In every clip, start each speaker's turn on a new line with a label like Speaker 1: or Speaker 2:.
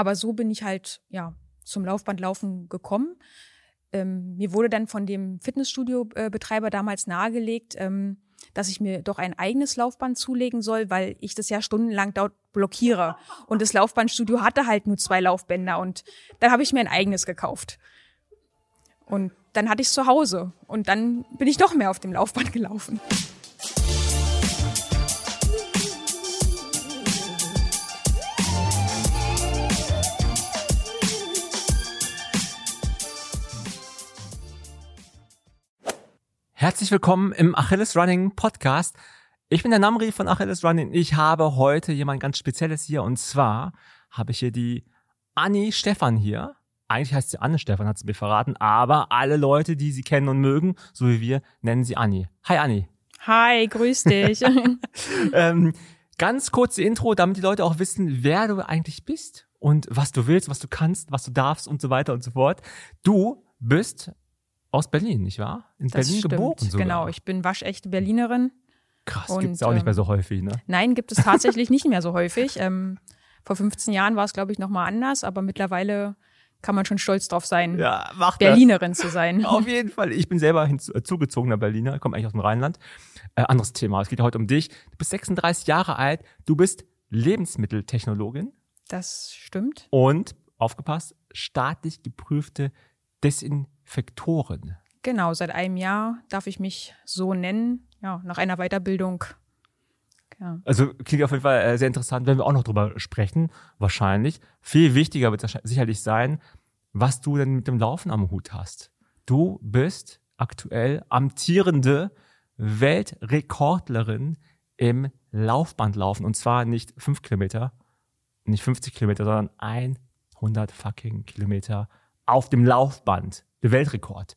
Speaker 1: aber so bin ich halt ja zum Laufbandlaufen gekommen. Ähm, mir wurde dann von dem Fitnessstudio-Betreiber damals nahegelegt, ähm, dass ich mir doch ein eigenes Laufband zulegen soll, weil ich das ja stundenlang dort blockiere. Und das Laufbandstudio hatte halt nur zwei Laufbänder und dann habe ich mir ein eigenes gekauft. Und dann hatte ich es zu Hause und dann bin ich doch mehr auf dem Laufband gelaufen.
Speaker 2: Herzlich willkommen im Achilles Running Podcast. Ich bin der Namri von Achilles Running. Ich habe heute jemand ganz Spezielles hier und zwar habe ich hier die Anni Stefan hier. Eigentlich heißt sie Anne Stefan, hat sie mir verraten, aber alle Leute, die sie kennen und mögen, so wie wir, nennen sie Anni. Hi Anni.
Speaker 1: Hi, grüß dich.
Speaker 2: ähm, ganz kurze Intro, damit die Leute auch wissen, wer du eigentlich bist und was du willst, was du kannst, was du darfst und so weiter und so fort. Du bist aus Berlin, nicht wahr?
Speaker 1: In das Berlin stimmt. geboren sogar. Genau, ich bin waschechte Berlinerin.
Speaker 2: Krass, gibt es auch nicht mehr so ähm, häufig, ne?
Speaker 1: Nein, gibt es tatsächlich nicht mehr so häufig. Ähm, vor 15 Jahren war es, glaube ich, nochmal anders, aber mittlerweile kann man schon stolz drauf sein, ja, Berlinerin das. zu sein.
Speaker 2: Auf jeden Fall. Ich bin selber hinzugezogener Berliner, komme eigentlich aus dem Rheinland. Äh, anderes Thema, es geht heute um dich. Du bist 36 Jahre alt, du bist Lebensmitteltechnologin.
Speaker 1: Das stimmt.
Speaker 2: Und, aufgepasst, staatlich geprüfte Desinfektoren.
Speaker 1: Genau, seit einem Jahr darf ich mich so nennen, ja, nach einer Weiterbildung.
Speaker 2: Ja. Also klingt auf jeden Fall äh, sehr interessant, wenn wir auch noch drüber sprechen, wahrscheinlich. Viel wichtiger wird sicherlich sein, was du denn mit dem Laufen am Hut hast. Du bist aktuell amtierende Weltrekordlerin im Laufbandlaufen. Und zwar nicht fünf Kilometer, nicht 50 Kilometer, sondern 100 fucking Kilometer auf dem Laufband. Der Weltrekord.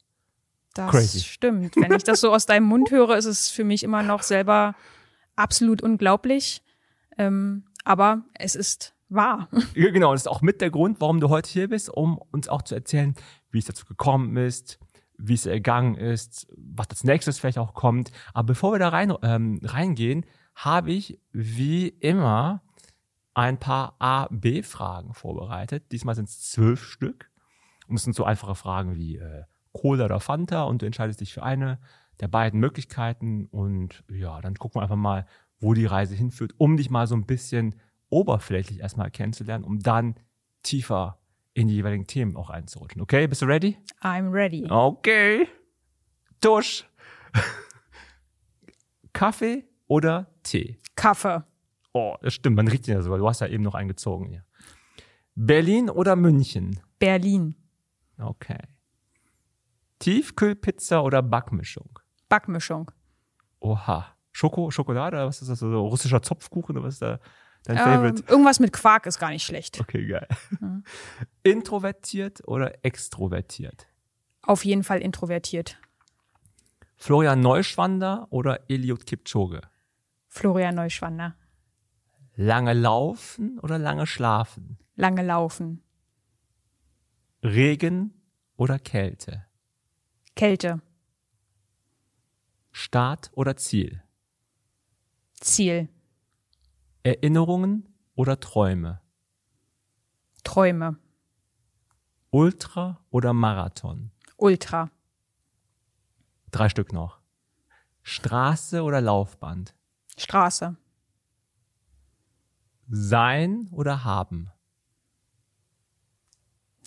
Speaker 1: Das Crazy. stimmt. Wenn ich das so aus deinem Mund höre, ist es für mich immer noch selber absolut unglaublich. Ähm, aber es ist wahr.
Speaker 2: Ja, genau, das ist auch mit der Grund, warum du heute hier bist, um uns auch zu erzählen, wie es dazu gekommen ist, wie es ergangen ist, was als nächstes vielleicht auch kommt. Aber bevor wir da rein, ähm, reingehen, habe ich wie immer ein paar A-B-Fragen vorbereitet. Diesmal sind es zwölf Stück. Und es sind so einfache Fragen wie äh, Cola oder Fanta und du entscheidest dich für eine der beiden Möglichkeiten und ja, dann gucken wir einfach mal, wo die Reise hinführt, um dich mal so ein bisschen oberflächlich erstmal kennenzulernen, um dann tiefer in die jeweiligen Themen auch einzurutschen. Okay, bist du ready?
Speaker 1: I'm ready.
Speaker 2: Okay. Dusch. Kaffee oder Tee?
Speaker 1: Kaffee.
Speaker 2: Oh, das stimmt, man riecht ihn ja sogar. Du hast ja eben noch eingezogen hier. Berlin oder München?
Speaker 1: Berlin.
Speaker 2: Okay. Tiefkühlpizza oder Backmischung?
Speaker 1: Backmischung.
Speaker 2: Oha. Schoko, Schokolade oder was ist das? So russischer Zopfkuchen oder was ist da dein
Speaker 1: ähm, Favorite? Irgendwas mit Quark ist gar nicht schlecht.
Speaker 2: Okay, geil. Mhm. Introvertiert oder extrovertiert?
Speaker 1: Auf jeden Fall introvertiert.
Speaker 2: Florian Neuschwander oder Eliot Kipchoge?
Speaker 1: Florian Neuschwander.
Speaker 2: Lange laufen oder lange schlafen?
Speaker 1: Lange laufen.
Speaker 2: Regen oder Kälte?
Speaker 1: Kälte.
Speaker 2: Start oder Ziel?
Speaker 1: Ziel.
Speaker 2: Erinnerungen oder Träume?
Speaker 1: Träume.
Speaker 2: Ultra oder Marathon?
Speaker 1: Ultra.
Speaker 2: Drei Stück noch. Straße oder Laufband?
Speaker 1: Straße.
Speaker 2: Sein oder haben?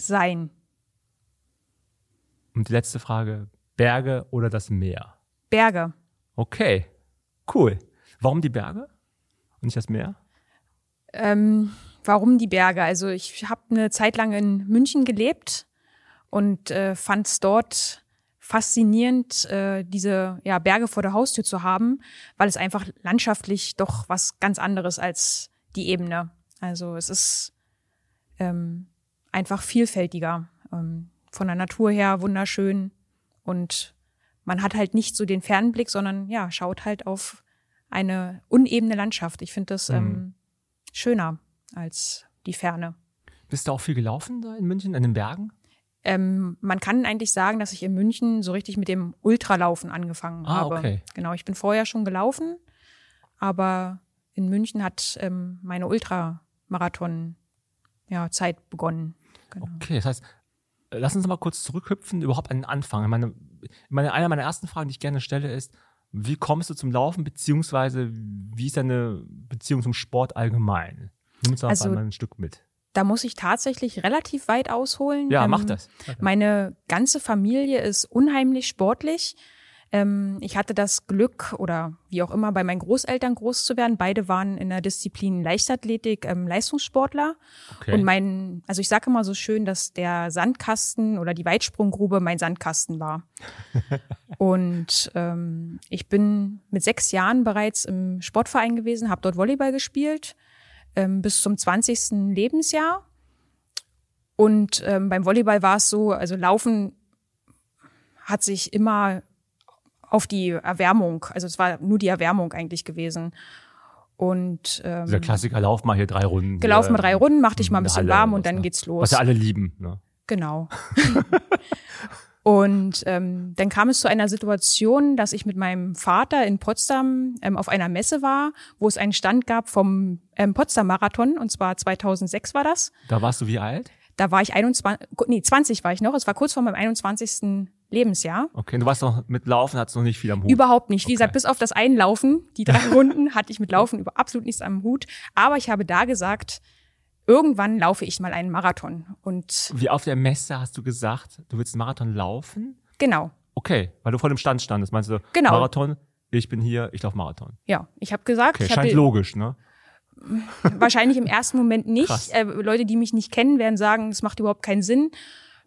Speaker 1: Sein.
Speaker 2: Und die letzte Frage, Berge oder das Meer?
Speaker 1: Berge.
Speaker 2: Okay, cool. Warum die Berge und nicht das Meer?
Speaker 1: Ähm, warum die Berge? Also ich habe eine Zeit lang in München gelebt und äh, fand es dort faszinierend, äh, diese ja, Berge vor der Haustür zu haben, weil es einfach landschaftlich doch was ganz anderes als die Ebene. Also es ist ähm, einfach vielfältiger. Ähm, von der Natur her wunderschön und man hat halt nicht so den Fernblick, sondern ja, schaut halt auf eine unebene Landschaft. Ich finde das mhm. ähm, schöner als die Ferne.
Speaker 2: Bist du auch viel gelaufen da in München, in den Bergen?
Speaker 1: Ähm, man kann eigentlich sagen, dass ich in München so richtig mit dem Ultralaufen angefangen ah, habe. Okay. Genau, ich bin vorher schon gelaufen, aber in München hat ähm, meine Ultramarathon ja, Zeit begonnen.
Speaker 2: Genau. Okay, das heißt, äh, lass uns mal kurz zurückhüpfen, überhaupt an den Anfang. Meine, meine, eine meiner ersten Fragen, die ich gerne stelle, ist, wie kommst du zum Laufen, beziehungsweise wie ist deine Beziehung zum Sport allgemein? Nimm uns also, mal ein Stück mit.
Speaker 1: Da muss ich tatsächlich relativ weit ausholen.
Speaker 2: Ja, ähm, mach das.
Speaker 1: Meine ganze Familie ist unheimlich sportlich. Ähm, ich hatte das Glück oder wie auch immer bei meinen Großeltern groß zu werden. Beide waren in der Disziplin Leichtathletik ähm, Leistungssportler. Okay. Und mein, also ich sage immer so schön, dass der Sandkasten oder die Weitsprunggrube mein Sandkasten war. und ähm, ich bin mit sechs Jahren bereits im Sportverein gewesen, habe dort Volleyball gespielt ähm, bis zum 20. Lebensjahr. Und ähm, beim Volleyball war es so, also Laufen hat sich immer auf die Erwärmung. Also es war nur die Erwärmung eigentlich gewesen. Und ähm,
Speaker 2: dieser Klassiker, lauf mal hier drei Runden.
Speaker 1: Gelaufen mal drei Runden, mach dich mal ein bisschen warm und dann ne? geht's los.
Speaker 2: Was ja alle lieben. Ne?
Speaker 1: Genau. und ähm, dann kam es zu einer Situation, dass ich mit meinem Vater in Potsdam ähm, auf einer Messe war, wo es einen Stand gab vom ähm, Potsdam Marathon und zwar 2006 war das.
Speaker 2: Da warst du wie alt?
Speaker 1: Da war ich 21, nee, 20 war ich noch. Es war kurz vor meinem 21. Lebensjahr.
Speaker 2: Okay, du warst noch mit Laufen, hattest noch nicht viel am Hut.
Speaker 1: Überhaupt nicht. Wie okay. gesagt, bis auf das Einlaufen, die drei Runden, hatte ich mit Laufen über absolut nichts am Hut. Aber ich habe da gesagt, irgendwann laufe ich mal einen Marathon. Und
Speaker 2: Wie auf der Messe hast du gesagt, du willst einen Marathon laufen?
Speaker 1: Genau.
Speaker 2: Okay, weil du vor dem Stand standest. Meinst du,
Speaker 1: genau.
Speaker 2: Marathon, ich bin hier, ich laufe Marathon.
Speaker 1: Ja, ich habe gesagt.
Speaker 2: Okay,
Speaker 1: ich
Speaker 2: scheint logisch, ne?
Speaker 1: Wahrscheinlich im ersten Moment nicht. Äh, Leute, die mich nicht kennen, werden sagen, es macht überhaupt keinen Sinn.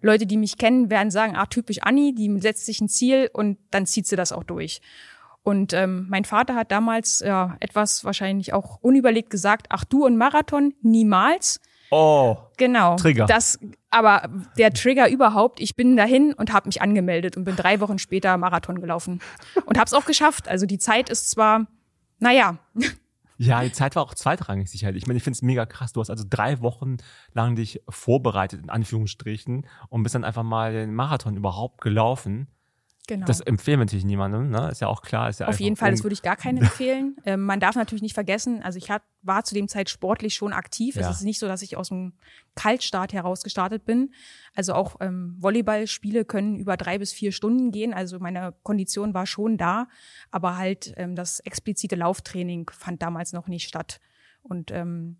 Speaker 1: Leute, die mich kennen, werden sagen, ah, typisch Anni, die setzt sich ein Ziel und dann zieht sie das auch durch. Und ähm, mein Vater hat damals ja etwas wahrscheinlich auch unüberlegt gesagt, ach du und Marathon, niemals.
Speaker 2: Oh.
Speaker 1: Genau.
Speaker 2: Trigger.
Speaker 1: Das, aber der Trigger überhaupt, ich bin dahin und habe mich angemeldet und bin drei Wochen später Marathon gelaufen. Und habe es auch geschafft. Also die Zeit ist zwar, naja,
Speaker 2: ja, die Zeit war auch zweitrangig sicherlich. Ich meine, ich finde es mega krass. Du hast also drei Wochen lang dich vorbereitet, in Anführungsstrichen, und bist dann einfach mal den Marathon überhaupt gelaufen. Genau. Das empfehlen wir natürlich niemandem, ne? Ist ja auch klar. Ist ja
Speaker 1: Auf jeden Fall, das würde ich gar keinen empfehlen. ähm, man darf natürlich nicht vergessen, also ich hat, war zu dem Zeit sportlich schon aktiv. Ja. Es ist nicht so, dass ich aus dem Kaltstart heraus gestartet bin. Also auch ähm, Volleyballspiele können über drei bis vier Stunden gehen. Also meine Kondition war schon da, aber halt ähm, das explizite Lauftraining fand damals noch nicht statt. Und ähm,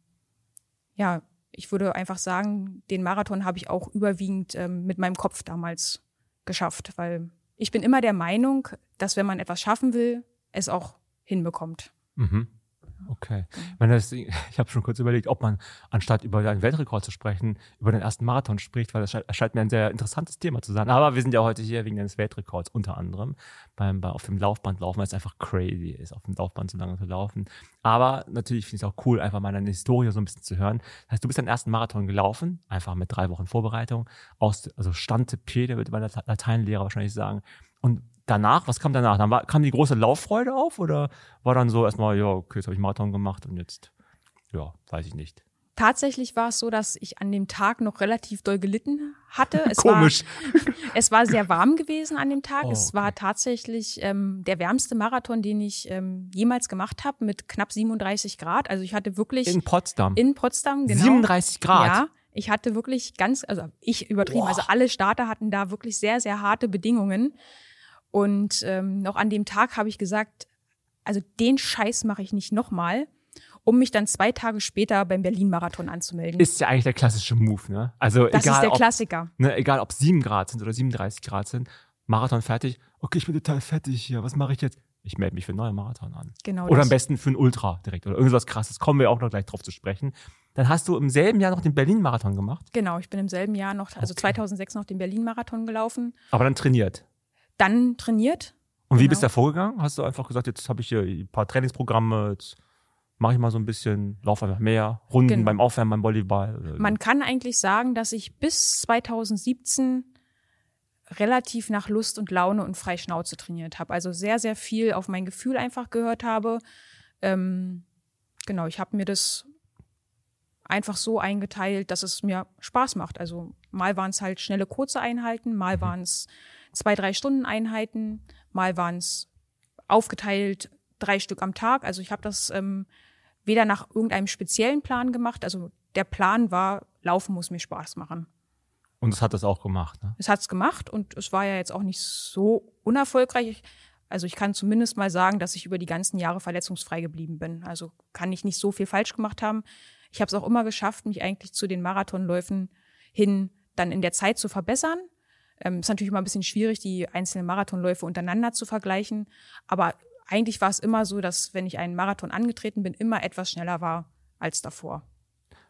Speaker 1: ja, ich würde einfach sagen, den Marathon habe ich auch überwiegend ähm, mit meinem Kopf damals geschafft, weil ich bin immer der Meinung, dass wenn man etwas schaffen will, es auch hinbekommt.
Speaker 2: Mhm. Okay. Ich, meine, das, ich habe schon kurz überlegt, ob man anstatt über einen Weltrekord zu sprechen, über den ersten Marathon spricht, weil das scheint mir ein sehr interessantes Thema zu sein. Aber wir sind ja heute hier wegen eines Weltrekords unter anderem. Beim, bei, auf dem Laufband laufen, weil es einfach crazy ist, auf dem Laufband so lange zu laufen. Aber natürlich finde ich es auch cool, einfach mal deine Historie so ein bisschen zu hören. Das heißt, du bist deinen ersten Marathon gelaufen, einfach mit drei Wochen Vorbereitung, aus, also Stante Pede, würde mein Lateinlehrer wahrscheinlich sagen. Und danach, was kam danach? Dann war, kam die große Lauffreude auf oder war dann so erstmal, ja, okay, jetzt habe ich Marathon gemacht und jetzt, ja, weiß ich nicht.
Speaker 1: Tatsächlich war es so, dass ich an dem Tag noch relativ doll gelitten hatte. Es
Speaker 2: Komisch.
Speaker 1: War, es war sehr warm gewesen an dem Tag. Oh, es war tatsächlich ähm, der wärmste Marathon, den ich ähm, jemals gemacht habe, mit knapp 37 Grad. Also ich hatte wirklich.
Speaker 2: In Potsdam.
Speaker 1: In Potsdam, genau.
Speaker 2: 37 Grad.
Speaker 1: Ja. Ich hatte wirklich ganz, also ich übertrieben, Boah. also alle Starter hatten da wirklich sehr, sehr harte Bedingungen. Und ähm, noch an dem Tag habe ich gesagt, also den Scheiß mache ich nicht nochmal, um mich dann zwei Tage später beim Berlin-Marathon anzumelden.
Speaker 2: Ist ja eigentlich der klassische Move, ne? Also
Speaker 1: das
Speaker 2: egal,
Speaker 1: ist der
Speaker 2: ob,
Speaker 1: Klassiker.
Speaker 2: Ne, egal ob sieben Grad sind oder 37 Grad sind, Marathon fertig. Okay, ich bin total fertig hier. Was mache ich jetzt? Ich melde mich für einen neuen Marathon an.
Speaker 1: Genau.
Speaker 2: Oder das. am besten für einen Ultra direkt oder irgendwas krasses. Kommen wir auch noch gleich drauf zu sprechen. Dann hast du im selben Jahr noch den Berlin-Marathon gemacht?
Speaker 1: Genau, ich bin im selben Jahr noch, also okay. 2006 noch den Berlin-Marathon gelaufen.
Speaker 2: Aber dann trainiert?
Speaker 1: Dann trainiert,
Speaker 2: und genau. wie bist du da vorgegangen? Hast du einfach gesagt, jetzt habe ich hier ein paar Trainingsprogramme, jetzt mache ich mal so ein bisschen, laufe einfach mehr, Runden genau. beim Aufwärmen beim Volleyball.
Speaker 1: Man kann eigentlich sagen, dass ich bis 2017 relativ nach Lust und Laune und frei Schnauze trainiert habe. Also sehr, sehr viel auf mein Gefühl einfach gehört habe. Ähm, genau, ich habe mir das einfach so eingeteilt, dass es mir Spaß macht. Also mal waren es halt schnelle, kurze Einheiten, mal mhm. waren es zwei, drei Stunden Einheiten. Mal waren es aufgeteilt drei Stück am Tag. Also ich habe das ähm, weder nach irgendeinem speziellen Plan gemacht. Also der Plan war, Laufen muss mir Spaß machen.
Speaker 2: Und es hat das auch gemacht, ne?
Speaker 1: Es hat's gemacht und es war ja jetzt auch nicht so unerfolgreich. Also ich kann zumindest mal sagen, dass ich über die ganzen Jahre verletzungsfrei geblieben bin. Also kann ich nicht so viel falsch gemacht haben. Ich habe es auch immer geschafft, mich eigentlich zu den Marathonläufen hin dann in der Zeit zu verbessern. Ähm, ist natürlich immer ein bisschen schwierig, die einzelnen Marathonläufe untereinander zu vergleichen. Aber eigentlich war es immer so, dass wenn ich einen Marathon angetreten bin, immer etwas schneller war als davor.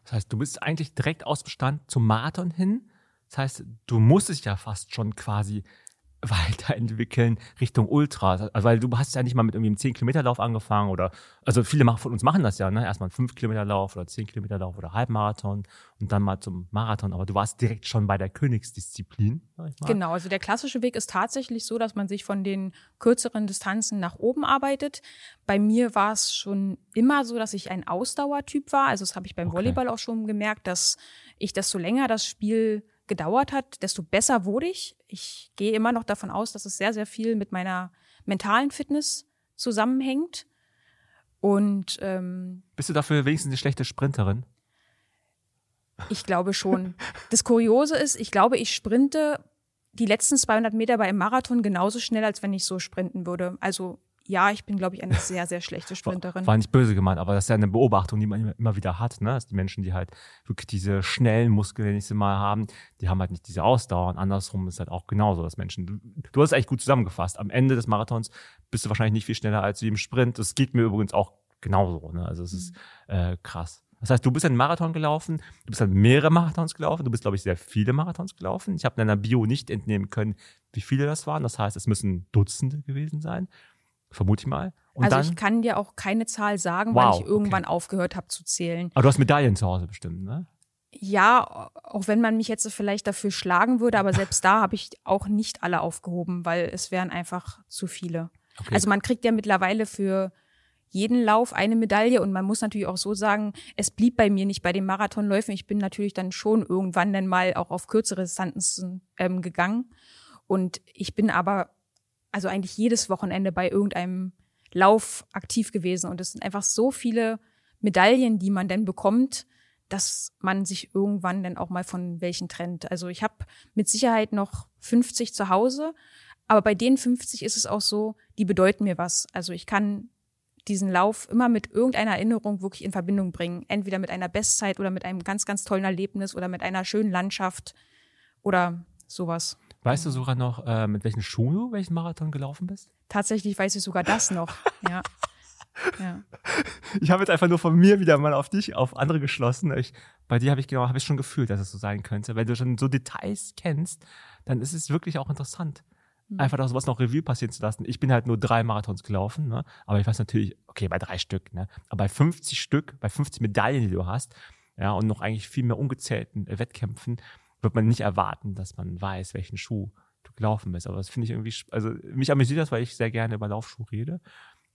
Speaker 2: Das heißt, du bist eigentlich direkt aus dem Stand zum Marathon hin. Das heißt, du musstest ja fast schon quasi weiterentwickeln Richtung Ultra. Also, weil du hast ja nicht mal mit irgendwie einem 10-Kilometer-Lauf angefangen oder, also viele von uns machen das ja, ne? Erstmal einen 5-Kilometer-Lauf oder 10-Kilometer-Lauf oder Halbmarathon und dann mal zum Marathon. Aber du warst direkt schon bei der Königsdisziplin.
Speaker 1: Genau, also der klassische Weg ist tatsächlich so, dass man sich von den kürzeren Distanzen nach oben arbeitet. Bei mir war es schon immer so, dass ich ein Ausdauertyp war. Also das habe ich beim okay. Volleyball auch schon gemerkt, dass ich, desto länger das Spiel gedauert hat, desto besser wurde ich. Ich gehe immer noch davon aus, dass es sehr, sehr viel mit meiner mentalen Fitness zusammenhängt. Und ähm,
Speaker 2: bist du dafür wenigstens eine schlechte Sprinterin?
Speaker 1: Ich glaube schon. Das Kuriose ist, ich glaube, ich sprinte die letzten 200 Meter bei einem Marathon genauso schnell, als wenn ich so sprinten würde. Also ja, ich bin, glaube ich, eine sehr, sehr schlechte Sprinterin.
Speaker 2: War nicht böse gemeint, aber das ist ja eine Beobachtung, die man immer wieder hat, ne? Dass die Menschen, die halt wirklich diese schnellen Muskeln, die sie mal haben, die haben halt nicht diese Ausdauer. Und andersrum ist halt auch genauso, dass Menschen, du, du hast es echt gut zusammengefasst. Am Ende des Marathons bist du wahrscheinlich nicht viel schneller als wie im Sprint. Das geht mir übrigens auch genauso, ne? Also es ist mhm. äh, krass. Das heißt, du bist einen Marathon gelaufen, du bist dann mehrere Marathons gelaufen, du bist, glaube ich, sehr viele Marathons gelaufen. Ich habe in deiner Bio nicht entnehmen können, wie viele das waren. Das heißt, es müssen Dutzende gewesen sein vermute ich mal.
Speaker 1: Und also dann, ich kann dir auch keine Zahl sagen, wow, weil ich irgendwann okay. aufgehört habe zu zählen.
Speaker 2: Aber du hast Medaillen zu Hause bestimmt, ne?
Speaker 1: Ja, auch wenn man mich jetzt vielleicht dafür schlagen würde, aber selbst da habe ich auch nicht alle aufgehoben, weil es wären einfach zu viele. Okay. Also man kriegt ja mittlerweile für jeden Lauf eine Medaille und man muss natürlich auch so sagen, es blieb bei mir nicht bei den Marathonläufen. Ich bin natürlich dann schon irgendwann dann mal auch auf kürzere Distanzen ähm, gegangen und ich bin aber also eigentlich jedes Wochenende bei irgendeinem Lauf aktiv gewesen. Und es sind einfach so viele Medaillen, die man dann bekommt, dass man sich irgendwann dann auch mal von welchen trennt. Also ich habe mit Sicherheit noch 50 zu Hause, aber bei den 50 ist es auch so, die bedeuten mir was. Also ich kann diesen Lauf immer mit irgendeiner Erinnerung wirklich in Verbindung bringen. Entweder mit einer Bestzeit oder mit einem ganz, ganz tollen Erlebnis oder mit einer schönen Landschaft oder sowas.
Speaker 2: Weißt du sogar noch, äh, mit welchen Schuhen du welchen Marathon gelaufen bist?
Speaker 1: Tatsächlich weiß ich sogar das noch. ja.
Speaker 2: ja. Ich habe jetzt einfach nur von mir wieder mal auf dich, auf andere geschlossen. Ich, bei dir habe ich genau, habe ich schon gefühlt, dass es so sein könnte. Wenn du schon so Details kennst, dann ist es wirklich auch interessant, mhm. einfach sowas noch Revue passieren zu lassen. Ich bin halt nur drei Marathons gelaufen, ne? aber ich weiß natürlich, okay, bei drei Stück, ne? aber bei 50 Stück, bei 50 Medaillen, die du hast, ja, und noch eigentlich viel mehr ungezählten Wettkämpfen, wird man nicht erwarten, dass man weiß, welchen Schuh du gelaufen bist. Aber das finde ich irgendwie, also mich amüsiert das, weil ich sehr gerne über Laufschuh rede.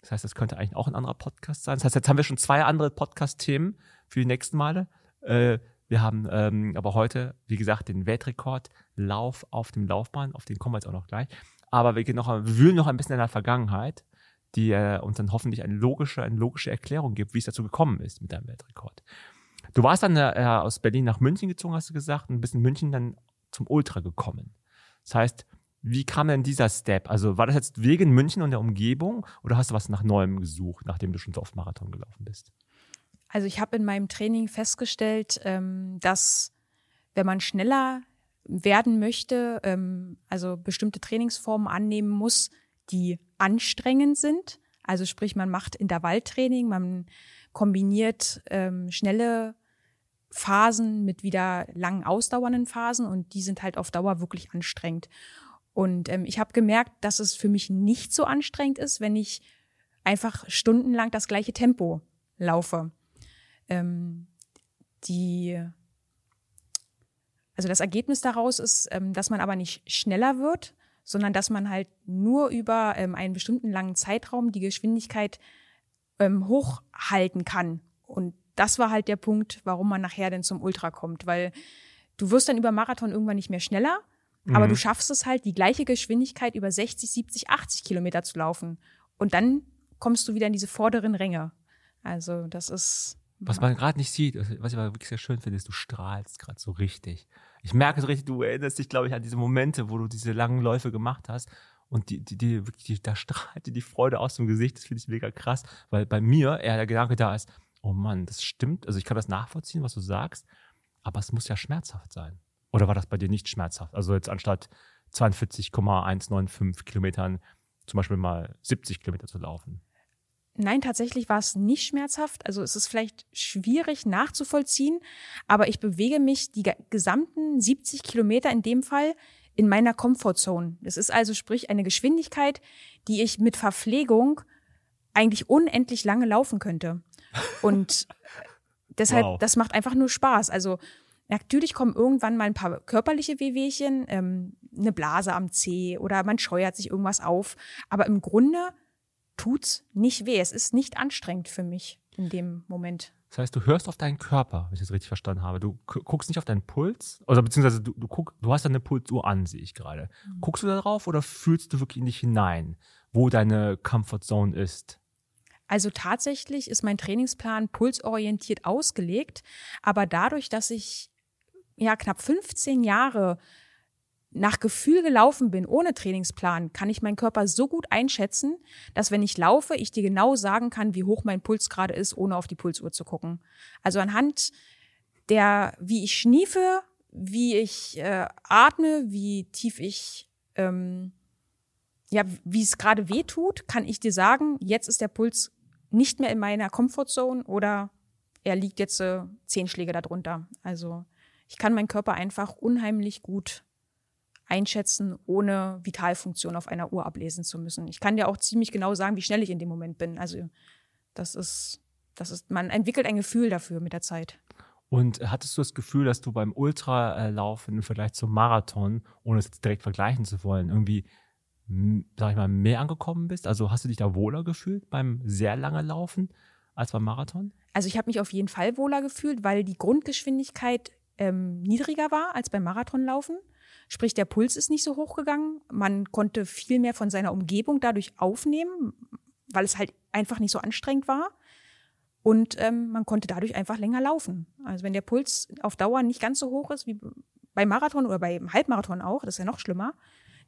Speaker 2: Das heißt, das könnte eigentlich auch ein anderer Podcast sein. Das heißt, jetzt haben wir schon zwei andere Podcast-Themen für die nächsten Male. Äh, wir haben ähm, aber heute, wie gesagt, den Weltrekord Lauf auf dem Laufbahn, auf den kommen wir jetzt auch noch gleich. Aber wir gehen noch, wir wühlen noch ein bisschen in der Vergangenheit, die äh, uns dann hoffentlich eine logische, eine logische Erklärung gibt, wie es dazu gekommen ist mit deinem Weltrekord. Du warst dann äh, aus Berlin nach München gezogen, hast du gesagt, und bist in München dann zum Ultra gekommen. Das heißt, wie kam denn dieser Step? Also war das jetzt wegen München und der Umgebung oder hast du was nach Neuem gesucht, nachdem du schon so oft Marathon gelaufen bist?
Speaker 1: Also ich habe in meinem Training festgestellt, ähm, dass wenn man schneller werden möchte, ähm, also bestimmte Trainingsformen annehmen muss, die anstrengend sind. Also sprich, man macht Intervalltraining, man kombiniert ähm, schnelle Phasen mit wieder langen ausdauernden Phasen und die sind halt auf Dauer wirklich anstrengend. Und ähm, ich habe gemerkt, dass es für mich nicht so anstrengend ist, wenn ich einfach stundenlang das gleiche Tempo laufe. Ähm, die also das Ergebnis daraus ist, ähm, dass man aber nicht schneller wird, sondern dass man halt nur über ähm, einen bestimmten langen Zeitraum die Geschwindigkeit ähm, hochhalten kann. Und das war halt der Punkt, warum man nachher denn zum Ultra kommt, weil du wirst dann über Marathon irgendwann nicht mehr schneller, mhm. aber du schaffst es halt, die gleiche Geschwindigkeit über 60, 70, 80 Kilometer zu laufen. Und dann kommst du wieder in diese vorderen Ränge. Also das ist
Speaker 2: Was man gerade nicht sieht, was ich aber wirklich sehr schön finde, ist, du strahlst gerade so richtig. Ich merke so richtig, du erinnerst dich, glaube ich, an diese Momente, wo du diese langen Läufe gemacht hast und die, die, die wirklich, da strahlt dir die Freude aus dem Gesicht. Das finde ich mega krass, weil bei mir eher der Gedanke da ist, oh Mann, das stimmt. Also ich kann das nachvollziehen, was du sagst, aber es muss ja schmerzhaft sein. Oder war das bei dir nicht schmerzhaft? Also jetzt anstatt 42,195 Kilometern zum Beispiel mal 70 Kilometer zu laufen.
Speaker 1: Nein, tatsächlich war es nicht schmerzhaft. Also es ist vielleicht schwierig nachzuvollziehen, aber ich bewege mich die gesamten 70 Kilometer in dem Fall in meiner Comfortzone. Das ist also sprich eine Geschwindigkeit, die ich mit Verpflegung eigentlich unendlich lange laufen könnte. Und deshalb, wow. das macht einfach nur Spaß. Also natürlich kommen irgendwann mal ein paar körperliche Wehwehchen, ähm, eine Blase am Zeh oder man scheuert sich irgendwas auf. Aber im Grunde tut's nicht weh. Es ist nicht anstrengend für mich in dem Moment.
Speaker 2: Das heißt, du hörst auf deinen Körper, wenn ich das richtig verstanden habe. Du guckst nicht auf deinen Puls, oder beziehungsweise du, du, guck, du hast deine Pulsuhr an, sehe ich gerade. Mhm. Guckst du da drauf oder fühlst du wirklich in dich hinein, wo deine Comfort Zone ist?
Speaker 1: Also tatsächlich ist mein Trainingsplan pulsorientiert ausgelegt, aber dadurch, dass ich ja knapp 15 Jahre nach Gefühl gelaufen bin, ohne Trainingsplan, kann ich meinen Körper so gut einschätzen, dass wenn ich laufe, ich dir genau sagen kann, wie hoch mein Puls gerade ist, ohne auf die Pulsuhr zu gucken. Also anhand der, wie ich schniefe, wie ich äh, atme, wie tief ich, ähm, ja, wie es gerade weh tut, kann ich dir sagen, jetzt ist der Puls nicht mehr in meiner Comfortzone oder er liegt jetzt äh, zehn Schläge darunter. Also ich kann meinen Körper einfach unheimlich gut einschätzen, ohne Vitalfunktion auf einer Uhr ablesen zu müssen. Ich kann dir auch ziemlich genau sagen, wie schnell ich in dem Moment bin. Also das ist, das ist, man entwickelt ein Gefühl dafür mit der Zeit.
Speaker 2: Und hattest du das Gefühl, dass du beim Ultralaufen im Vergleich zum Marathon, ohne es direkt vergleichen zu wollen, irgendwie, sag ich mal, mehr angekommen bist? Also hast du dich da wohler gefühlt beim sehr langen Laufen als beim Marathon?
Speaker 1: Also ich habe mich auf jeden Fall wohler gefühlt, weil die Grundgeschwindigkeit ähm, niedriger war als beim Marathonlaufen. Sprich, der Puls ist nicht so hoch gegangen. Man konnte viel mehr von seiner Umgebung dadurch aufnehmen, weil es halt einfach nicht so anstrengend war. Und ähm, man konnte dadurch einfach länger laufen. Also wenn der Puls auf Dauer nicht ganz so hoch ist wie beim Marathon oder beim Halbmarathon auch, das ist ja noch schlimmer,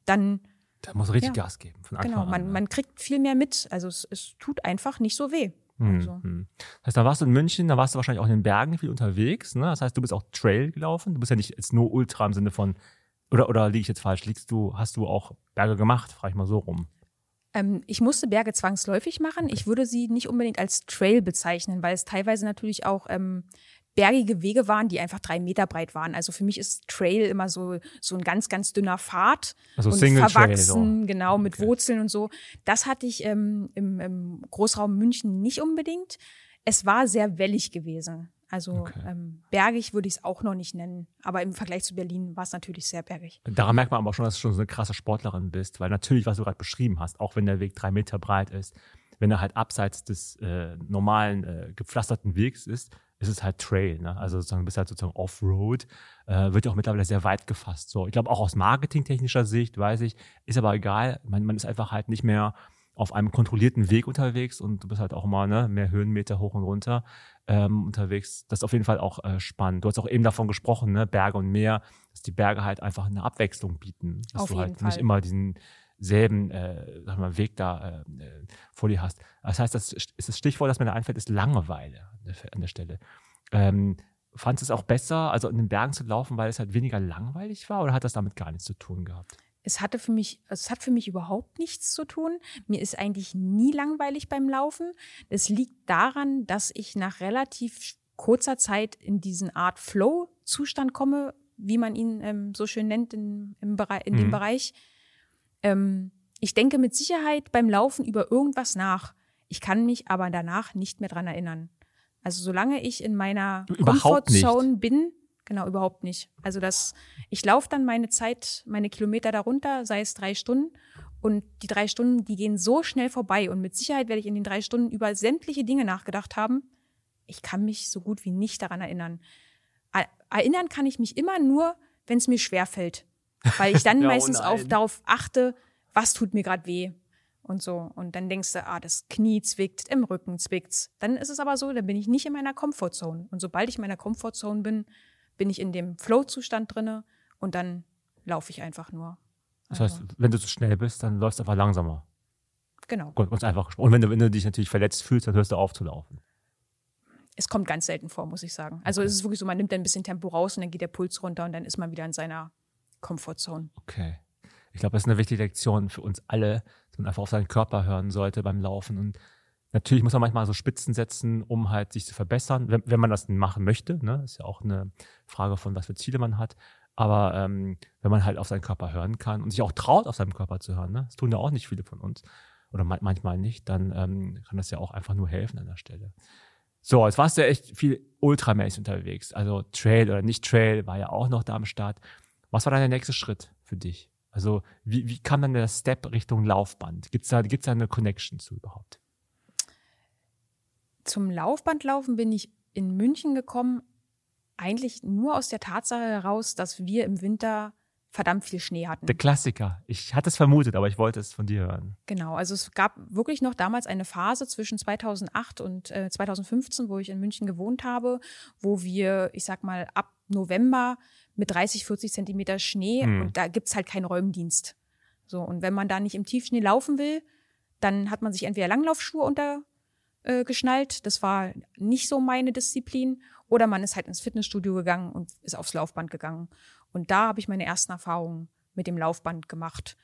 Speaker 1: dann
Speaker 2: da muss richtig ja, Gas geben.
Speaker 1: Von genau, man, an, ja. man kriegt viel mehr mit. Also es, es tut einfach nicht so weh.
Speaker 2: Hm, also. Hm. Das heißt, da warst du in München, da warst du wahrscheinlich auch in den Bergen viel unterwegs. Ne? Das heißt, du bist auch Trail gelaufen. Du bist ja nicht jetzt nur Ultra im Sinne von oder, oder liege ich jetzt falsch? Liegst du, hast du auch Berge gemacht? Frage ich mal so rum.
Speaker 1: Ähm, ich musste Berge zwangsläufig machen. Okay. Ich würde sie nicht unbedingt als Trail bezeichnen, weil es teilweise natürlich auch ähm, bergige Wege waren, die einfach drei Meter breit waren. Also für mich ist Trail immer so, so ein ganz, ganz dünner Pfad.
Speaker 2: Also und Single
Speaker 1: verwachsen,
Speaker 2: Trail,
Speaker 1: genau, mit okay. Wurzeln und so. Das hatte ich ähm, im, im Großraum München nicht unbedingt. Es war sehr wellig gewesen. Also okay. ähm, bergig würde ich es auch noch nicht nennen. Aber im Vergleich zu Berlin war es natürlich sehr bergig.
Speaker 2: Daran merkt man aber auch schon, dass du schon so eine krasse Sportlerin bist, weil natürlich, was du gerade beschrieben hast, auch wenn der Weg drei Meter breit ist, wenn er halt abseits des äh, normalen äh, gepflasterten Wegs ist, ist es halt Trail. Ne? Also sozusagen, bist halt sozusagen Offroad, äh, wird ja auch mittlerweile sehr weit gefasst. So, ich glaube auch aus marketingtechnischer Sicht, weiß ich, ist aber egal. Man, man ist einfach halt nicht mehr auf einem kontrollierten Weg unterwegs und du bist halt auch mal ne, mehr Höhenmeter hoch und runter ähm, unterwegs. Das ist auf jeden Fall auch äh, spannend. Du hast auch eben davon gesprochen, ne, Berge und Meer, dass die Berge halt einfach eine Abwechslung bieten. Dass
Speaker 1: auf
Speaker 2: du
Speaker 1: halt
Speaker 2: Fall. nicht immer diesen selben äh, sag mal, Weg da äh, äh, vor dir hast. Das heißt, das ist das Stichwort, das mir da einfällt, ist Langeweile an der Stelle. Ähm, fandest du es auch besser, also in den Bergen zu laufen, weil es halt weniger langweilig war oder hat das damit gar nichts zu tun gehabt?
Speaker 1: Es hatte für mich, es hat für mich überhaupt nichts zu tun. Mir ist eigentlich nie langweilig beim Laufen. Es liegt daran, dass ich nach relativ kurzer Zeit in diesen Art Flow-Zustand komme, wie man ihn ähm, so schön nennt in, im Bereich, in mhm. dem Bereich. Ähm, ich denke mit Sicherheit beim Laufen über irgendwas nach. Ich kann mich aber danach nicht mehr dran erinnern. Also solange ich in meiner Comfortzone bin, Genau, überhaupt nicht. Also das, ich laufe dann meine Zeit, meine Kilometer darunter, sei es drei Stunden. Und die drei Stunden, die gehen so schnell vorbei. Und mit Sicherheit werde ich in den drei Stunden über sämtliche Dinge nachgedacht haben. Ich kann mich so gut wie nicht daran erinnern. Erinnern kann ich mich immer nur, wenn es mir schwer fällt. Weil ich dann oh meistens auf, darauf achte, was tut mir gerade weh. und so. Und dann denkst du, ah, das Knie zwickt, im Rücken zwickt's. Dann ist es aber so, dann bin ich nicht in meiner Comfortzone. Und sobald ich in meiner Comfortzone bin, bin ich in dem Flow-Zustand drinne und dann laufe ich einfach nur.
Speaker 2: Das heißt, wenn du zu schnell bist, dann läufst du einfach langsamer.
Speaker 1: Genau.
Speaker 2: Ganz einfach. Und wenn du, wenn du dich natürlich verletzt fühlst, dann hörst du auf zu laufen.
Speaker 1: Es kommt ganz selten vor, muss ich sagen. Also es ist wirklich so, man nimmt dann ein bisschen Tempo raus und dann geht der Puls runter und dann ist man wieder in seiner Comfortzone.
Speaker 2: Okay. Ich glaube, das ist eine wichtige Lektion für uns alle, dass man einfach auf seinen Körper hören sollte beim Laufen. Und natürlich muss man manchmal so Spitzen setzen, um halt sich zu verbessern, wenn, wenn man das machen möchte. Ne? Ist ja auch eine Frage von, was für Ziele man hat. Aber ähm, wenn man halt auf seinen Körper hören kann und sich auch traut, auf seinen Körper zu hören, ne? das tun ja auch nicht viele von uns oder ma manchmal nicht, dann ähm, kann das ja auch einfach nur helfen an der Stelle. So, jetzt warst du ja echt viel ultramäßig unterwegs. Also Trail oder nicht Trail war ja auch noch da am Start. Was war dann der nächste Schritt für dich? Also wie, wie kam dann der Step Richtung Laufband? Gibt es da, gibt's da eine Connection zu überhaupt?
Speaker 1: Zum Laufbandlaufen bin ich in München gekommen, eigentlich nur aus der Tatsache heraus, dass wir im Winter verdammt viel Schnee hatten.
Speaker 2: Der Klassiker. Ich hatte es vermutet, aber ich wollte es von dir hören.
Speaker 1: Genau, also es gab wirklich noch damals eine Phase zwischen 2008 und äh, 2015, wo ich in München gewohnt habe, wo wir, ich sag mal, ab November mit 30, 40 Zentimeter Schnee hm. und da gibt's halt keinen Räumdienst. So, und wenn man da nicht im Tiefschnee laufen will, dann hat man sich entweder Langlaufschuhe untergeschnallt, äh, das war nicht so meine Disziplin, oder man ist halt ins Fitnessstudio gegangen und ist aufs Laufband gegangen. Und da habe ich meine ersten Erfahrungen mit dem Laufband gemacht.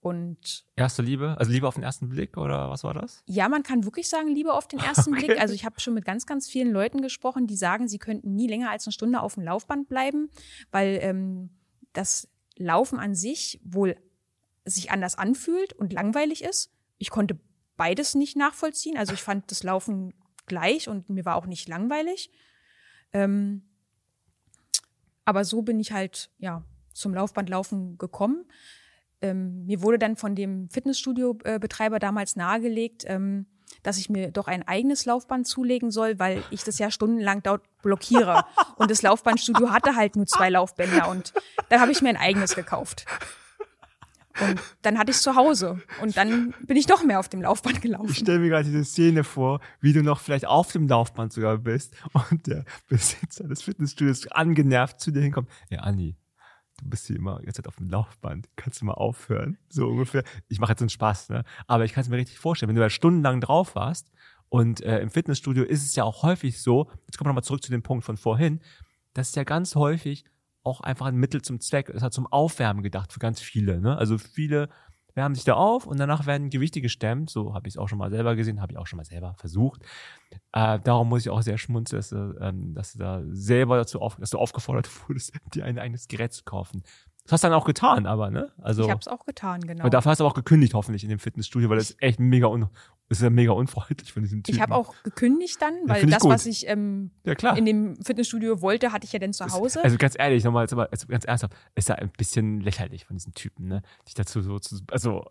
Speaker 1: Und
Speaker 2: erste Liebe, also Liebe auf den ersten Blick oder was war das?
Speaker 1: Ja, man kann wirklich sagen Liebe auf den ersten okay. Blick. Also ich habe schon mit ganz, ganz vielen Leuten gesprochen, die sagen, sie könnten nie länger als eine Stunde auf dem Laufband bleiben, weil ähm, das Laufen an sich wohl sich anders anfühlt und langweilig ist. Ich konnte beides nicht nachvollziehen. Also ich fand das Laufen gleich und mir war auch nicht langweilig. Ähm, aber so bin ich halt, ja, zum Laufbandlaufen gekommen. Ähm, mir wurde dann von dem Fitnessstudio-Betreiber damals nahegelegt, ähm, dass ich mir doch ein eigenes Laufband zulegen soll, weil ich das ja stundenlang dort blockiere. und das Laufbandstudio hatte halt nur zwei Laufbänder und dann habe ich mir ein eigenes gekauft. Und dann hatte ich zu Hause. Und dann bin ich doch mehr auf dem Laufband gelaufen.
Speaker 2: Ich stelle mir gerade diese Szene vor, wie du noch vielleicht auf dem Laufband sogar bist und der Besitzer des Fitnessstudios angenervt zu dir hinkommt. Ja, Anni, du bist hier immer jetzt auf dem Laufband. Kannst du mal aufhören? So ungefähr. Ich mache jetzt einen Spaß, ne? Aber ich kann es mir richtig vorstellen, wenn du da stundenlang drauf warst und äh, im Fitnessstudio ist es ja auch häufig so, jetzt kommen wir nochmal zurück zu dem Punkt von vorhin, dass ja ganz häufig auch einfach ein Mittel zum Zweck. Es hat zum Aufwärmen gedacht für ganz viele. Ne? Also viele wärmen sich da auf und danach werden Gewichte gestemmt. So habe ich es auch schon mal selber gesehen, habe ich auch schon mal selber versucht. Äh, darum muss ich auch sehr schmunzeln, dass, ähm, dass du da selber dazu auf, dass du aufgefordert wurdest, dir ein eigenes Gerät zu kaufen. Das hast du dann auch getan, aber, ne?
Speaker 1: Also, ich habe es auch getan, genau.
Speaker 2: Und dafür hast du aber auch gekündigt, hoffentlich, in dem Fitnessstudio, weil das ist echt mega, un ist ja mega unfreundlich von diesem Typen.
Speaker 1: Ich habe auch gekündigt dann, weil ja, das, gut. was ich ähm, ja, klar. in dem Fitnessstudio wollte, hatte ich ja dann zu Hause.
Speaker 2: Also ganz ehrlich, nochmal, also ganz ernsthaft, ist ja ein bisschen lächerlich von diesem Typen, ne? Dich dazu so zu, also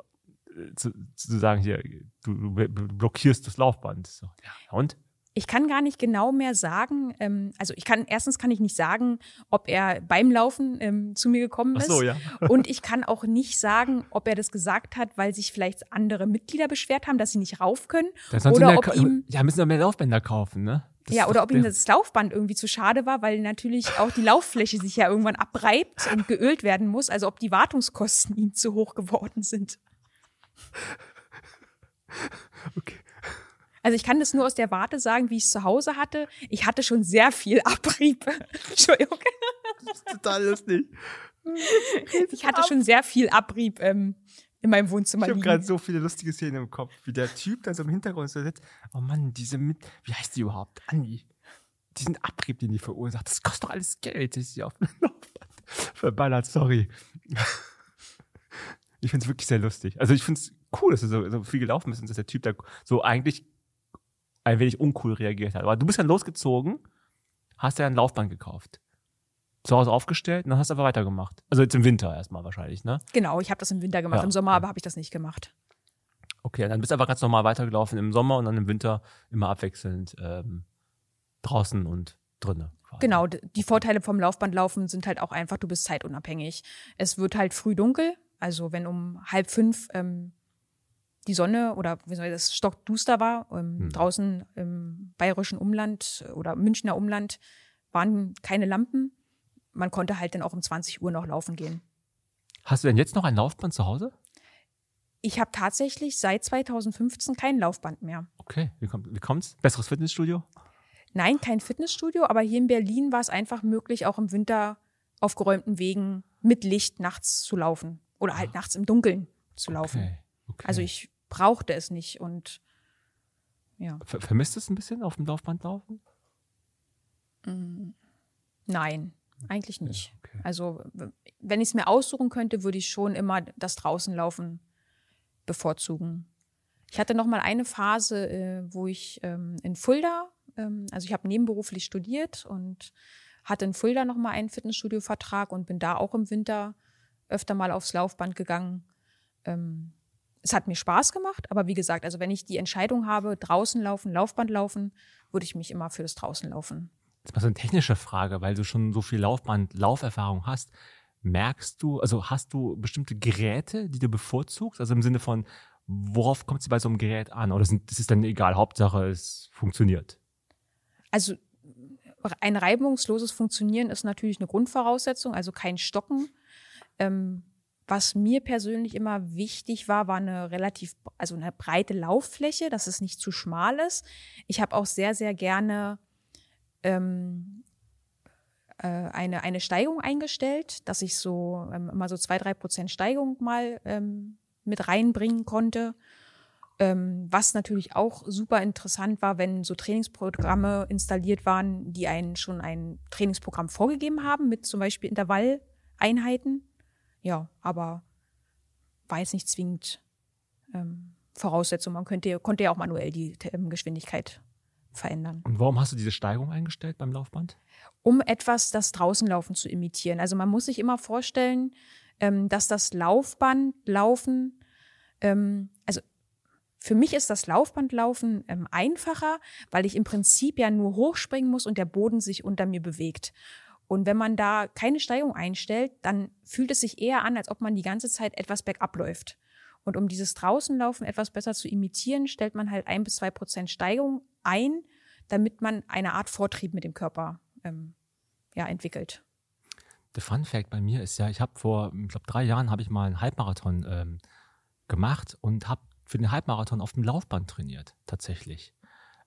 Speaker 2: äh, zu, zu sagen, hier, du, du blockierst das Laufband. So, ja, und?
Speaker 1: Ich kann gar nicht genau mehr sagen, ähm, also ich kann, erstens kann ich nicht sagen, ob er beim Laufen ähm, zu mir gekommen ist. Ach so, ja. und ich kann auch nicht sagen, ob er das gesagt hat, weil sich vielleicht andere Mitglieder beschwert haben, dass sie nicht rauf können.
Speaker 2: oder ob ihm, ja, müssen wir mehr Laufbänder kaufen, ne?
Speaker 1: Das ja, oder ob ihm das Laufband irgendwie zu schade war, weil natürlich auch die Lauffläche sich ja irgendwann abreibt und geölt werden muss. Also ob die Wartungskosten ihm zu hoch geworden sind. Okay. Also ich kann das nur aus der Warte sagen, wie ich es zu Hause hatte. Ich hatte schon sehr viel Abrieb. Entschuldigung. Das ist total lustig. Ich hatte schon sehr viel Abrieb ähm, in meinem Wohnzimmer.
Speaker 2: Ich habe gerade so viele lustige Szenen im Kopf, wie der Typ da so im Hintergrund so sitzt. Oh Mann, diese mit, wie heißt die überhaupt? Anni. Diesen Abrieb, den die verursacht, das kostet doch alles Geld, das ist ja auf verballert, sorry. Ich finde es wirklich sehr lustig. Also ich finde es cool, dass du so, so viel gelaufen bist und dass der Typ da so eigentlich ein wenig uncool reagiert hat. Aber du bist dann losgezogen, hast ja ein Laufband gekauft. Zu Hause aufgestellt und dann hast du aber weitergemacht. Also jetzt im Winter erstmal wahrscheinlich, ne?
Speaker 1: Genau, ich habe das im Winter gemacht. Ja. Im Sommer aber habe ich das nicht gemacht.
Speaker 2: Okay, dann bist du einfach ganz normal weitergelaufen im Sommer und dann im Winter immer abwechselnd ähm, draußen und drinnen.
Speaker 1: Genau, die Vorteile vom Laufbandlaufen sind halt auch einfach, du bist zeitunabhängig. Es wird halt früh dunkel, also wenn um halb fünf ähm, die Sonne oder wie soll das stockduster war. Ähm,
Speaker 2: Hm.
Speaker 1: Draußen im bayerischen Umland oder Münchner Umland waren keine Lampen. Man konnte halt dann auch um 20 Uhr noch laufen gehen.
Speaker 2: Hast du denn jetzt noch ein Laufband zu Hause?
Speaker 1: Ich habe tatsächlich seit 2015 kein Laufband mehr.
Speaker 2: Okay, wie, kommt, wie kommt's? Besseres Fitnessstudio?
Speaker 1: Nein, kein Fitnessstudio, aber hier in Berlin war es einfach möglich, auch im Winter auf geräumten Wegen mit Licht nachts zu laufen oder halt nachts im Dunkeln zu laufen.
Speaker 2: Okay, okay.
Speaker 1: Also ich brauchte es nicht und ja,
Speaker 2: Ver vermisst du es ein bisschen auf dem Laufband laufen?
Speaker 1: nein, eigentlich nicht.
Speaker 2: okay.
Speaker 1: Also wenn ich es mir aussuchen könnte, würde ich schon immer das draußen laufen bevorzugen. Ich hatte noch mal eine Phase, äh, wo ich ähm, in Fulda, ähm, also ich habe nebenberuflich studiert und hatte in Fulda noch mal einen Fitnessstudio-Vertrag und bin da auch im Winter öfter mal aufs Laufband gegangen. Ähm, es hat mir Spaß gemacht, aber wie gesagt, also wenn ich die Entscheidung habe, draußen laufen, Laufband laufen, würde ich mich immer für das draußen laufen.
Speaker 2: Jetzt mal so eine technische Frage, weil du schon so viel Laufband-Lauferfahrung hast. Merkst du, also hast du bestimmte Geräte, die du bevorzugst? Also im Sinne von, worauf kommt es bei so einem Gerät an? Oder sind, das ist dann egal, Hauptsache es funktioniert?
Speaker 1: Also ein reibungsloses Funktionieren ist natürlich eine Grundvoraussetzung, also kein Stocken. Ähm, was mir persönlich immer wichtig war, war eine relativ, also eine breite Lauffläche, dass es nicht zu schmal ist. Ich habe auch sehr, sehr gerne ähm, äh, eine, eine Steigung eingestellt, dass ich so ähm, immer so zwei, drei Prozent Steigung mal ähm, mit reinbringen konnte. Ähm, was natürlich auch super interessant war, wenn so Trainingsprogramme installiert waren, die einen schon ein Trainingsprogramm vorgegeben haben, mit zum Beispiel Intervalleinheiten. Ja, aber war jetzt nicht zwingend ähm, Voraussetzung. Man könnte, konnte ja auch manuell die ähm, Geschwindigkeit verändern.
Speaker 2: Und warum hast du diese Steigung eingestellt beim Laufband?
Speaker 1: um etwas das Draußenlaufen zu imitieren. Also man muss sich immer vorstellen, ähm, dass das Laufbandlaufen, ähm, also für mich ist das Laufbandlaufen ähm, einfacher, weil ich im Prinzip ja nur hochspringen muss und der Boden sich unter mir bewegt. Und wenn man da keine Steigung einstellt, dann fühlt es sich eher an, als ob man die ganze Zeit etwas bergab läuft. Und um dieses Draußenlaufen etwas besser zu imitieren, stellt man halt ein bis zwei Prozent Steigung ein, damit man eine Art Vortrieb mit dem Körper ähm, ja, entwickelt.
Speaker 2: Der Fun Fact bei mir ist ja, ich habe vor, ich glaube, drei Jahren habe ich mal einen Halbmarathon ähm, gemacht und habe für den Halbmarathon auf dem Laufband trainiert, tatsächlich.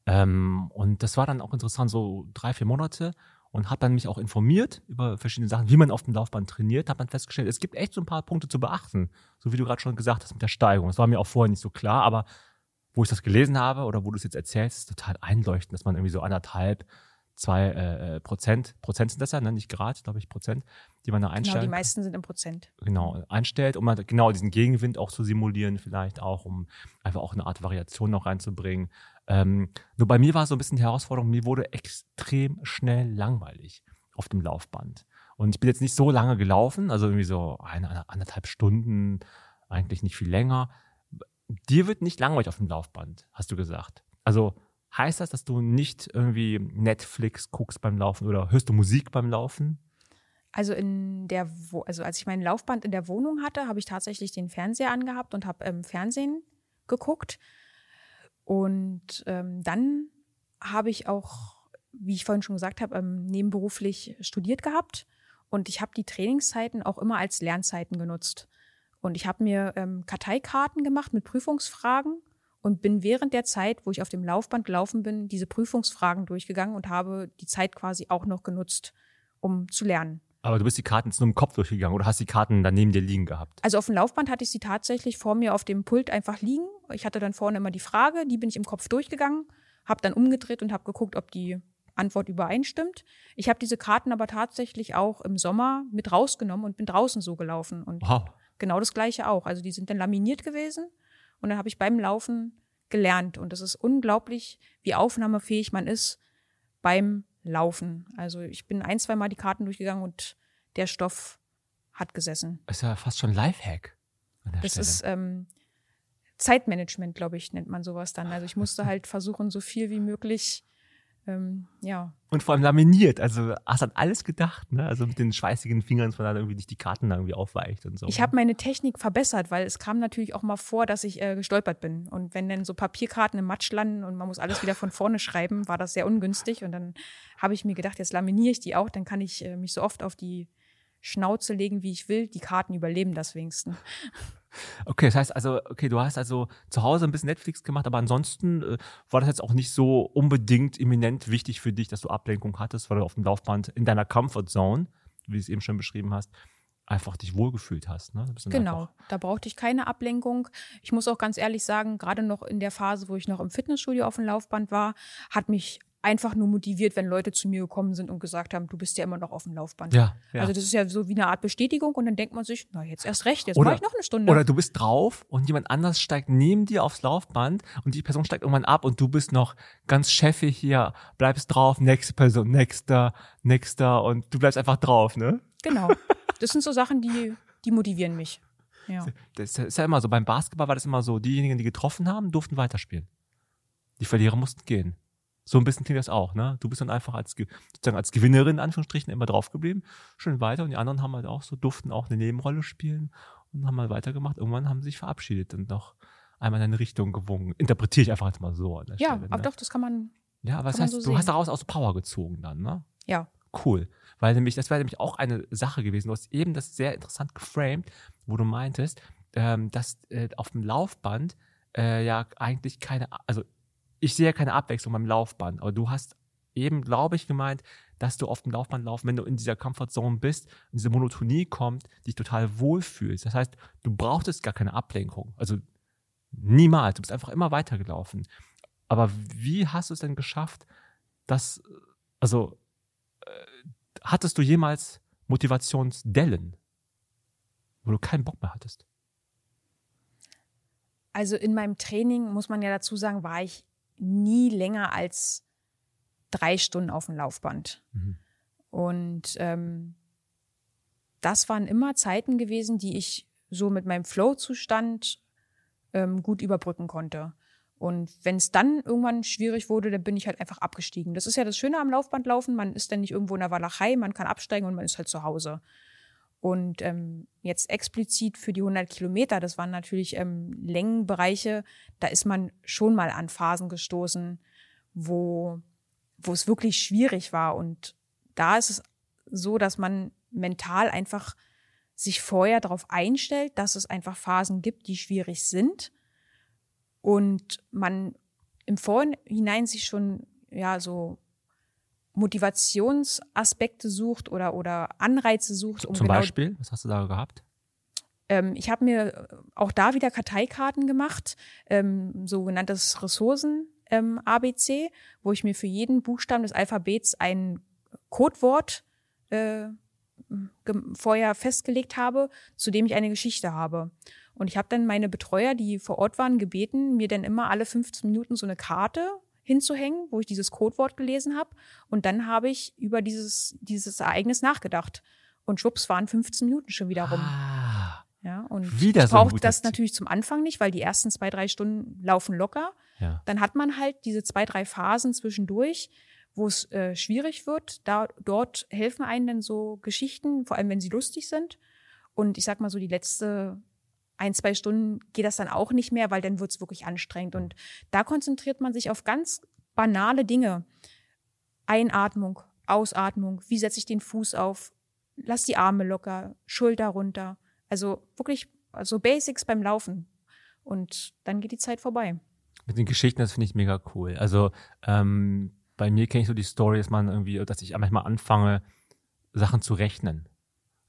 Speaker 2: Ähm, und das war dann auch interessant, so drei, vier Monate und habe dann mich auch informiert über verschiedene Sachen, wie man auf dem Laufband trainiert, habe dann festgestellt, es gibt echt so ein paar Punkte zu beachten, so wie du gerade schon gesagt hast mit der Steigung. Das war mir auch vorher nicht so klar, aber wo ich das gelesen habe oder wo du es jetzt erzählst, ist total einleuchtend, dass man irgendwie so anderthalb, zwei äh, äh, Prozent, Prozent sind das ja, ne? nicht Grad, glaube ich, Prozent, die man da
Speaker 1: Genau,
Speaker 2: einstellt
Speaker 1: die meisten sind im Prozent.
Speaker 2: genau einstellt, um halt genau diesen Gegenwind auch zu simulieren, vielleicht auch, um einfach auch eine Art Variation noch reinzubringen. Ähm, nur bei mir war so ein bisschen die Herausforderung, mir wurde extrem schnell langweilig auf dem Laufband. Und ich bin jetzt nicht so lange gelaufen, also irgendwie so eine, anderthalb Stunden, eigentlich nicht viel länger. Dir wird nicht langweilig auf dem Laufband, hast du gesagt. Also heißt das, dass du nicht irgendwie Netflix guckst beim Laufen oder hörst du Musik beim Laufen?
Speaker 1: Also in der, Wo also als ich mein Laufband in der Wohnung hatte, habe ich tatsächlich den Fernseher angehabt und habe ähm, Fernsehen geguckt. Und ähm, dann habe ich auch, wie ich vorhin schon gesagt habe, ähm, nebenberuflich studiert gehabt. Und ich habe die Trainingszeiten auch immer als Lernzeiten genutzt. Und ich habe mir ähm, Karteikarten gemacht mit Prüfungsfragen und bin während der Zeit, wo ich auf dem Laufband gelaufen bin, diese Prüfungsfragen durchgegangen und habe die Zeit quasi auch noch genutzt, um zu lernen.
Speaker 2: Aber du bist die Karten jetzt nur im Kopf durchgegangen oder hast die Karten daneben dir liegen gehabt?
Speaker 1: Also auf dem Laufband hatte ich sie tatsächlich vor mir auf dem Pult einfach liegen. Ich hatte dann vorne immer die Frage, die bin ich im Kopf durchgegangen, habe dann umgedreht und habe geguckt, ob die Antwort übereinstimmt. Ich habe diese Karten aber tatsächlich auch im Sommer mit rausgenommen und bin draußen so gelaufen. Und
Speaker 2: Wow.
Speaker 1: genau das gleiche auch. Also die sind dann laminiert gewesen und dann habe ich beim Laufen gelernt. Und es ist unglaublich, wie aufnahmefähig man ist beim Laufen. Also ich bin ein, zwei Mal die Karten durchgegangen und der Stoff hat gesessen.
Speaker 2: Ist ja fast schon Lifehack an der
Speaker 1: Das
Speaker 2: Stelle.
Speaker 1: ist ähm, Zeitmanagement, glaube ich, nennt man sowas dann. Also ich musste halt versuchen, so viel wie möglich ähm, ja.
Speaker 2: Und vor allem laminiert. Also hast an alles gedacht, ne? Also mit den schweißigen Fingern, dass man dann irgendwie nicht die Karten irgendwie aufweicht und so.
Speaker 1: Ich habe meine Technik verbessert, weil es kam natürlich auch mal vor, dass ich äh, gestolpert bin. Und wenn dann so Papierkarten im Matsch landen und man muss alles wieder von vorne schreiben, war das sehr ungünstig. Und dann habe ich mir gedacht, jetzt laminiere ich die auch, dann kann ich äh, mich so oft auf die Schnauze legen, wie ich will. Die Karten überleben das wenigstens.
Speaker 2: Okay, das heißt also, okay, du hast also zu Hause ein bisschen Netflix gemacht, aber ansonsten äh, war das jetzt auch nicht so unbedingt eminent wichtig für dich, dass du Ablenkung hattest, weil du auf dem Laufband in deiner Comfort Zone, wie du es eben schon beschrieben hast, einfach dich wohlgefühlt hast. Ne?
Speaker 1: Genau, da brauchte ich keine Ablenkung. Ich muss auch ganz ehrlich sagen, gerade noch in der Phase, wo ich noch im Fitnessstudio auf dem Laufband war, hat mich einfach nur motiviert, wenn Leute zu mir gekommen sind und gesagt haben, du bist ja immer noch auf dem Laufband.
Speaker 2: Ja, ja.
Speaker 1: Also das ist ja so wie eine Art Bestätigung und dann denkt man sich, na jetzt erst recht, jetzt mache ich noch eine Stunde.
Speaker 2: Oder du bist drauf und jemand anders steigt neben dir aufs Laufband und die Person steigt irgendwann ab und du bist noch ganz chefig hier, bleibst drauf, nächste Person, nächster, nächster und du bleibst einfach drauf, ne?
Speaker 1: Genau. Das sind so Sachen, die, die motivieren mich. Ja.
Speaker 2: Das ist ja immer so. Beim Basketball war das immer so, diejenigen, die getroffen haben, durften weiterspielen. Die Verlierer mussten gehen. So ein bisschen klingt das auch, ne? Du bist dann einfach als, sozusagen als Gewinnerin, in Anführungsstrichen, immer draufgeblieben, schön weiter und die anderen haben halt auch so, durften auch eine Nebenrolle spielen und haben mal weitergemacht. Irgendwann haben sie sich verabschiedet und noch einmal in eine Richtung gewungen. Interpretiere ich einfach jetzt mal so
Speaker 1: ja, Stelle. Aber ne? doch, das kann man.
Speaker 2: Ja, aber das heißt, so du hast daraus aus Power gezogen dann, ne?
Speaker 1: Ja.
Speaker 2: Cool. Weil nämlich, das wäre nämlich auch eine Sache gewesen. Du hast eben das sehr interessant geframed, wo du meintest, ähm, dass äh, auf dem Laufband äh, ja eigentlich keine, also ich sehe ja keine Abwechslung beim Laufband, aber du hast eben, glaube ich, gemeint, dass du auf dem Laufband laufen, wenn du in dieser Comfortzone bist, in diese Monotonie kommt, dich total wohlfühlst. Das heißt, du brauchtest gar keine Ablenkung. Also niemals. Du bist einfach immer weitergelaufen. Aber wie hast du es denn geschafft, dass, also, äh, hattest du jemals Motivationsdellen, wo du keinen Bock mehr hattest?
Speaker 1: Also in meinem Training, muss man ja dazu sagen, war ich nie länger als drei Stunden auf dem Laufband. Mhm. Und ähm, das waren immer Zeiten gewesen, die ich so mit meinem Flow-Zustand ähm, gut überbrücken konnte. Und wenn es dann irgendwann schwierig wurde, dann bin ich halt einfach abgestiegen. Das ist ja das Schöne am Laufbandlaufen. Man ist dann nicht irgendwo in der Walachei, man kann absteigen und man ist halt zu Hause. Und ähm, jetzt explizit für die 100 Kilometer, das waren natürlich ähm, Längenbereiche, da ist man schon mal an Phasen gestoßen, wo, wo es wirklich schwierig war. Und da ist es so, dass man mental einfach sich vorher darauf einstellt, dass es einfach Phasen gibt, die schwierig sind. Und man im Vorhinein sich schon ja so Motivationsaspekte sucht oder, oder Anreize sucht.
Speaker 2: Um Zum genau Beispiel, was hast du da gehabt?
Speaker 1: Ähm, ich habe mir auch da wieder Karteikarten gemacht, ähm, sogenanntes Ressourcen-ABC, ähm, wo ich mir für jeden Buchstaben des Alphabets ein Codewort äh, vorher festgelegt habe, zu dem ich eine Geschichte habe. Und ich habe dann meine Betreuer, die vor Ort waren, gebeten, mir dann immer alle 15 Minuten so eine Karte hinzuhängen, wo ich dieses Codewort gelesen habe. Und dann habe ich über dieses, dieses Ereignis nachgedacht. Und schwupps waren 15 Minuten schon wieder rum.
Speaker 2: Ah,
Speaker 1: ja, und
Speaker 2: wieder
Speaker 1: ich
Speaker 2: so
Speaker 1: brauche das natürlich zum Anfang nicht, weil die ersten zwei, drei Stunden laufen locker.
Speaker 2: Ja.
Speaker 1: Dann hat man halt diese zwei, drei Phasen zwischendurch, wo es äh, schwierig wird. Da, dort helfen einem dann so Geschichten, vor allem wenn sie lustig sind. Und ich sag mal so, die letzte ein, zwei Stunden geht das dann auch nicht mehr, weil dann wird es wirklich anstrengend. Und da konzentriert man sich auf ganz banale Dinge. Einatmung, Ausatmung, wie setze ich den Fuß auf, lass die Arme locker, Schulter runter. Also wirklich, also Basics beim Laufen. Und dann geht die Zeit vorbei.
Speaker 2: Mit den Geschichten, das finde ich mega cool. Also ähm, bei mir kenne ich so die Story, dass man irgendwie, dass ich manchmal anfange, Sachen zu rechnen.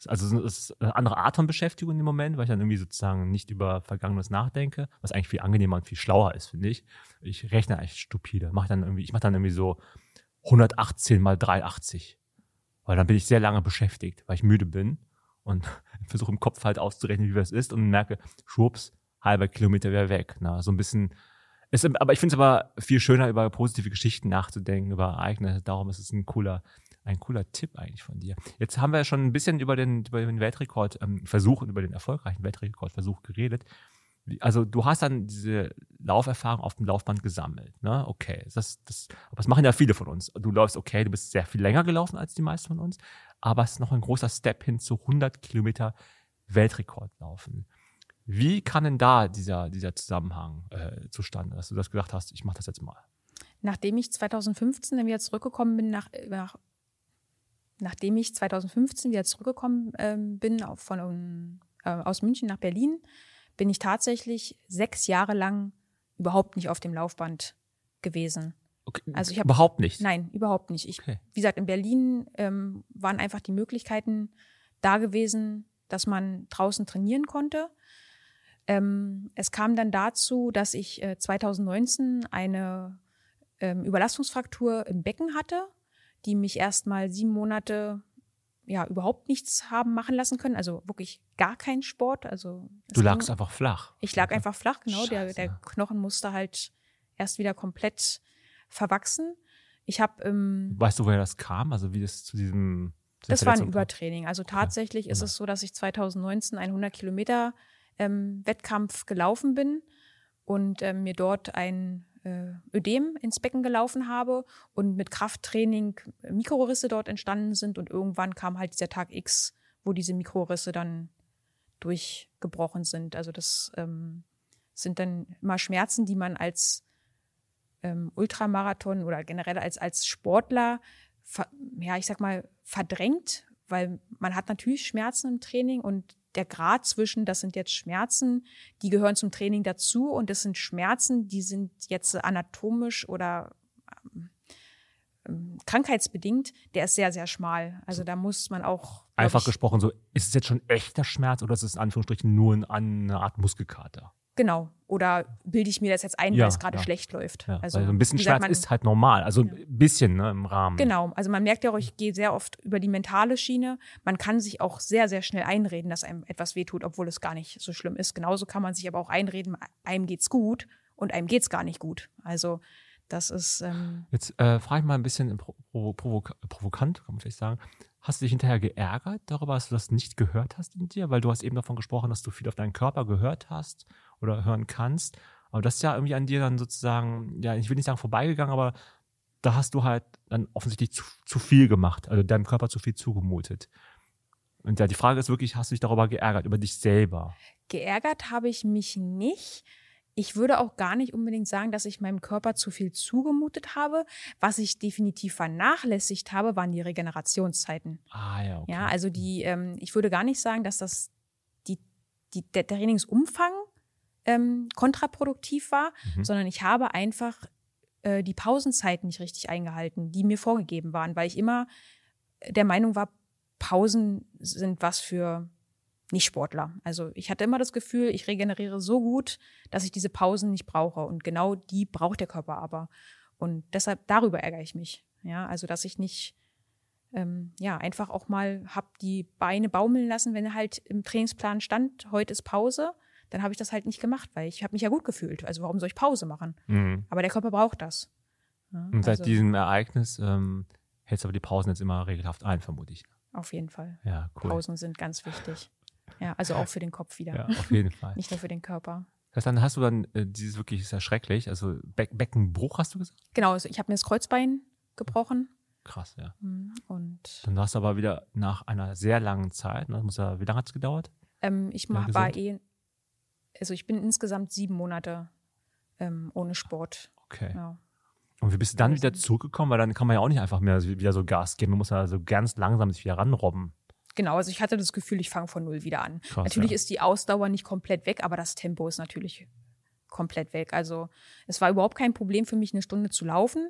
Speaker 2: Also es ist eine andere Art von Beschäftigung im Moment, weil ich dann irgendwie sozusagen nicht über Vergangenes nachdenke, was eigentlich viel angenehmer und viel schlauer ist, finde ich. Ich rechne eigentlich stupide. Mach dann irgendwie, ich mache dann irgendwie so 118 mal 380. Weil dann bin ich sehr lange beschäftigt, weil ich müde bin und versuche im Kopf halt auszurechnen, wie das ist und merke, schwupps, halber Kilometer wäre weg. Na, so ein bisschen. Ist, aber ich finde es aber viel schöner, über positive Geschichten nachzudenken, über Ereignisse. Darum ist es ein cooler, ein cooler Tipp eigentlich von dir. Jetzt haben wir ja schon ein bisschen über den, über den Weltrekord ähm, und über den erfolgreichen Weltrekordversuch geredet. Also du hast dann diese Lauferfahrung auf dem Laufband gesammelt, ne? Okay, das, das, aber das machen ja viele von uns. Du läufst, okay, du bist sehr viel länger gelaufen als die meisten von uns, aber es ist noch ein großer Step hin zu 100 Kilometer Weltrekord laufen. Wie kann denn da dieser, dieser Zusammenhang äh, zustande, dass du das gedacht hast, ich mache das jetzt mal?
Speaker 1: Nachdem ich 2015 dann wieder zurückgekommen bin, nach, nach, nachdem ich 2015 wieder zurückgekommen ähm, bin auf, von, äh, aus München nach Berlin, bin ich tatsächlich sechs Jahre lang überhaupt nicht auf dem Laufband gewesen.
Speaker 2: Okay,
Speaker 1: Also ich hab-
Speaker 2: überhaupt nicht.
Speaker 1: Nein, überhaupt nicht. Ich,
Speaker 2: Okay.
Speaker 1: Wie gesagt, in Berlin ähm, waren einfach die Möglichkeiten da gewesen, dass man draußen trainieren konnte. Ähm, es kam dann dazu, dass ich äh, 2019 eine ähm, Überlastungsfraktur im Becken hatte, die mich erst mal sieben Monate ja überhaupt nichts haben machen lassen können, also wirklich gar keinen Sport. Also
Speaker 2: Du
Speaker 1: ging-
Speaker 2: lagst einfach flach.
Speaker 1: ich lag einfach flach, genau. Der, der Knochen musste halt erst wieder komplett verwachsen. Ich habe ähm,
Speaker 2: Weißt du, woher das kam? Also wie das zu diesem
Speaker 1: das war ein? Übertraining. Also tatsächlich ist
Speaker 2: Ja.
Speaker 1: es so, dass ich 2019 einen 100 Kilometer ähm, Wettkampf gelaufen bin und ähm, mir dort ein äh, Ödem ins Becken gelaufen habe und mit Krafttraining Mikrorisse dort entstanden sind und irgendwann kam halt dieser Tag X, wo diese Mikrorisse dann durchgebrochen sind. Also das ähm, sind dann immer Schmerzen, die man als ähm, Ultramarathon oder generell als, als Sportler, ja, ich sag mal, verdrängt, weil man hat natürlich Schmerzen im Training und der Grad zwischen, das sind jetzt Schmerzen, die gehören zum Training dazu und das sind Schmerzen, die sind jetzt anatomisch oder ähm, ähm, krankheitsbedingt, der ist sehr, sehr schmal. Also da muss man auch
Speaker 2: Einfach
Speaker 1: ich,
Speaker 2: gesprochen, so, ist es jetzt schon echter Schmerz oder ist es in Anführungsstrichen nur ein- eine Art Muskelkater?
Speaker 1: Genau. Oder bilde ich mir das jetzt ein,
Speaker 2: Ja,
Speaker 1: weil es gerade
Speaker 2: ja.
Speaker 1: schlecht läuft.
Speaker 2: Ja,
Speaker 1: also
Speaker 2: ein bisschen
Speaker 1: gesagt,
Speaker 2: Schmerz
Speaker 1: man-
Speaker 2: ist halt normal. Also
Speaker 1: Ja.
Speaker 2: ein bisschen ne, im Rahmen.
Speaker 1: Genau, also man merkt ja auch, ich gehe sehr oft über die mentale Schiene. Man kann sich auch sehr, sehr schnell einreden, dass einem etwas wehtut, obwohl es gar nicht so schlimm ist. Genauso kann man sich aber auch einreden, einem geht's gut und einem geht's gar nicht gut. Also das ist ähm,
Speaker 2: Jetzt äh, frage ich mal ein bisschen pro provo provoka provokant, kann man vielleicht sagen. Hast du dich hinterher geärgert darüber, dass du das nicht gehört hast in dir? Weil du hast eben davon gesprochen, dass du viel auf deinen Körper gehört hast oder hören kannst. Aber das ist ja irgendwie an dir dann sozusagen, ja, ich will nicht sagen vorbeigegangen, aber da hast du halt dann offensichtlich zu, zu viel gemacht, also deinem Körper zu viel zugemutet. Und ja, die Frage ist wirklich, hast du dich darüber geärgert, über dich selber?
Speaker 1: geärgert habe ich mich nicht. Ich würde auch gar nicht unbedingt sagen, dass ich meinem Körper zu viel zugemutet habe. Was ich definitiv vernachlässigt habe, waren die Regenerationszeiten.
Speaker 2: Ah ja, okay.
Speaker 1: Ja, also die, ähm, ich würde gar nicht sagen, dass das die, die, der Trainingsumfang ähm, kontraproduktiv war,
Speaker 2: Mhm.
Speaker 1: sondern ich habe einfach äh, die Pausenzeiten nicht richtig eingehalten, die mir vorgegeben waren, weil ich immer der Meinung war, Pausen sind was für Nicht-Sportler. Also ich hatte immer das Gefühl, ich regeneriere so gut, dass ich diese Pausen nicht brauche. Und genau die braucht der Körper aber. Und deshalb darüber ärgere ich mich. Ja, also dass ich nicht ähm, ja, einfach auch mal hab die Beine baumeln lassen, wenn halt im Trainingsplan stand, heute ist Pause, dann habe ich das halt nicht gemacht, weil ich habe mich ja gut gefühlt. Also warum soll ich Pause machen?
Speaker 2: Mhm.
Speaker 1: Aber der Körper braucht das. Ja,
Speaker 2: Und seit
Speaker 1: also
Speaker 2: diesem Ereignis ähm, hältst du aber die Pausen jetzt immer regelhaft ein, vermute ich.
Speaker 1: auf jeden Fall.
Speaker 2: Ja, cool.
Speaker 1: Pausen sind ganz wichtig. Ja, also auch für den Kopf wieder.
Speaker 2: Ja, auf jeden Fall.
Speaker 1: Nicht nur für den Körper.
Speaker 2: Das heißt, dann hast du dann äh, dieses wirklich sehr schrecklich, also Be Beckenbruch hast du gesagt?
Speaker 1: Genau, also ich habe mir das Kreuzbein gebrochen
Speaker 2: Krass, ja.
Speaker 1: Mhm, und
Speaker 2: Dann warst du aber wieder nach einer sehr langen Zeit, ne, muss ja, wie lange hat es gedauert?
Speaker 1: ähm, ich mach, war eh, also ich bin insgesamt sieben Monate ähm, ohne Sport.
Speaker 2: Okay.
Speaker 1: Ja.
Speaker 2: Und wie bist du dann wieder zurückgekommen? Weil dann kann man ja auch nicht einfach mehr wieder so Gas geben. Man muss ja so ganz langsam sich wieder ranrobben.
Speaker 1: Genau, also ich hatte das Gefühl, ich fange von null wieder an.
Speaker 2: Krass,
Speaker 1: natürlich
Speaker 2: ja.
Speaker 1: ist die Ausdauer nicht komplett weg, aber das Tempo ist natürlich komplett weg. Also es war überhaupt kein Problem für mich, eine Stunde zu laufen.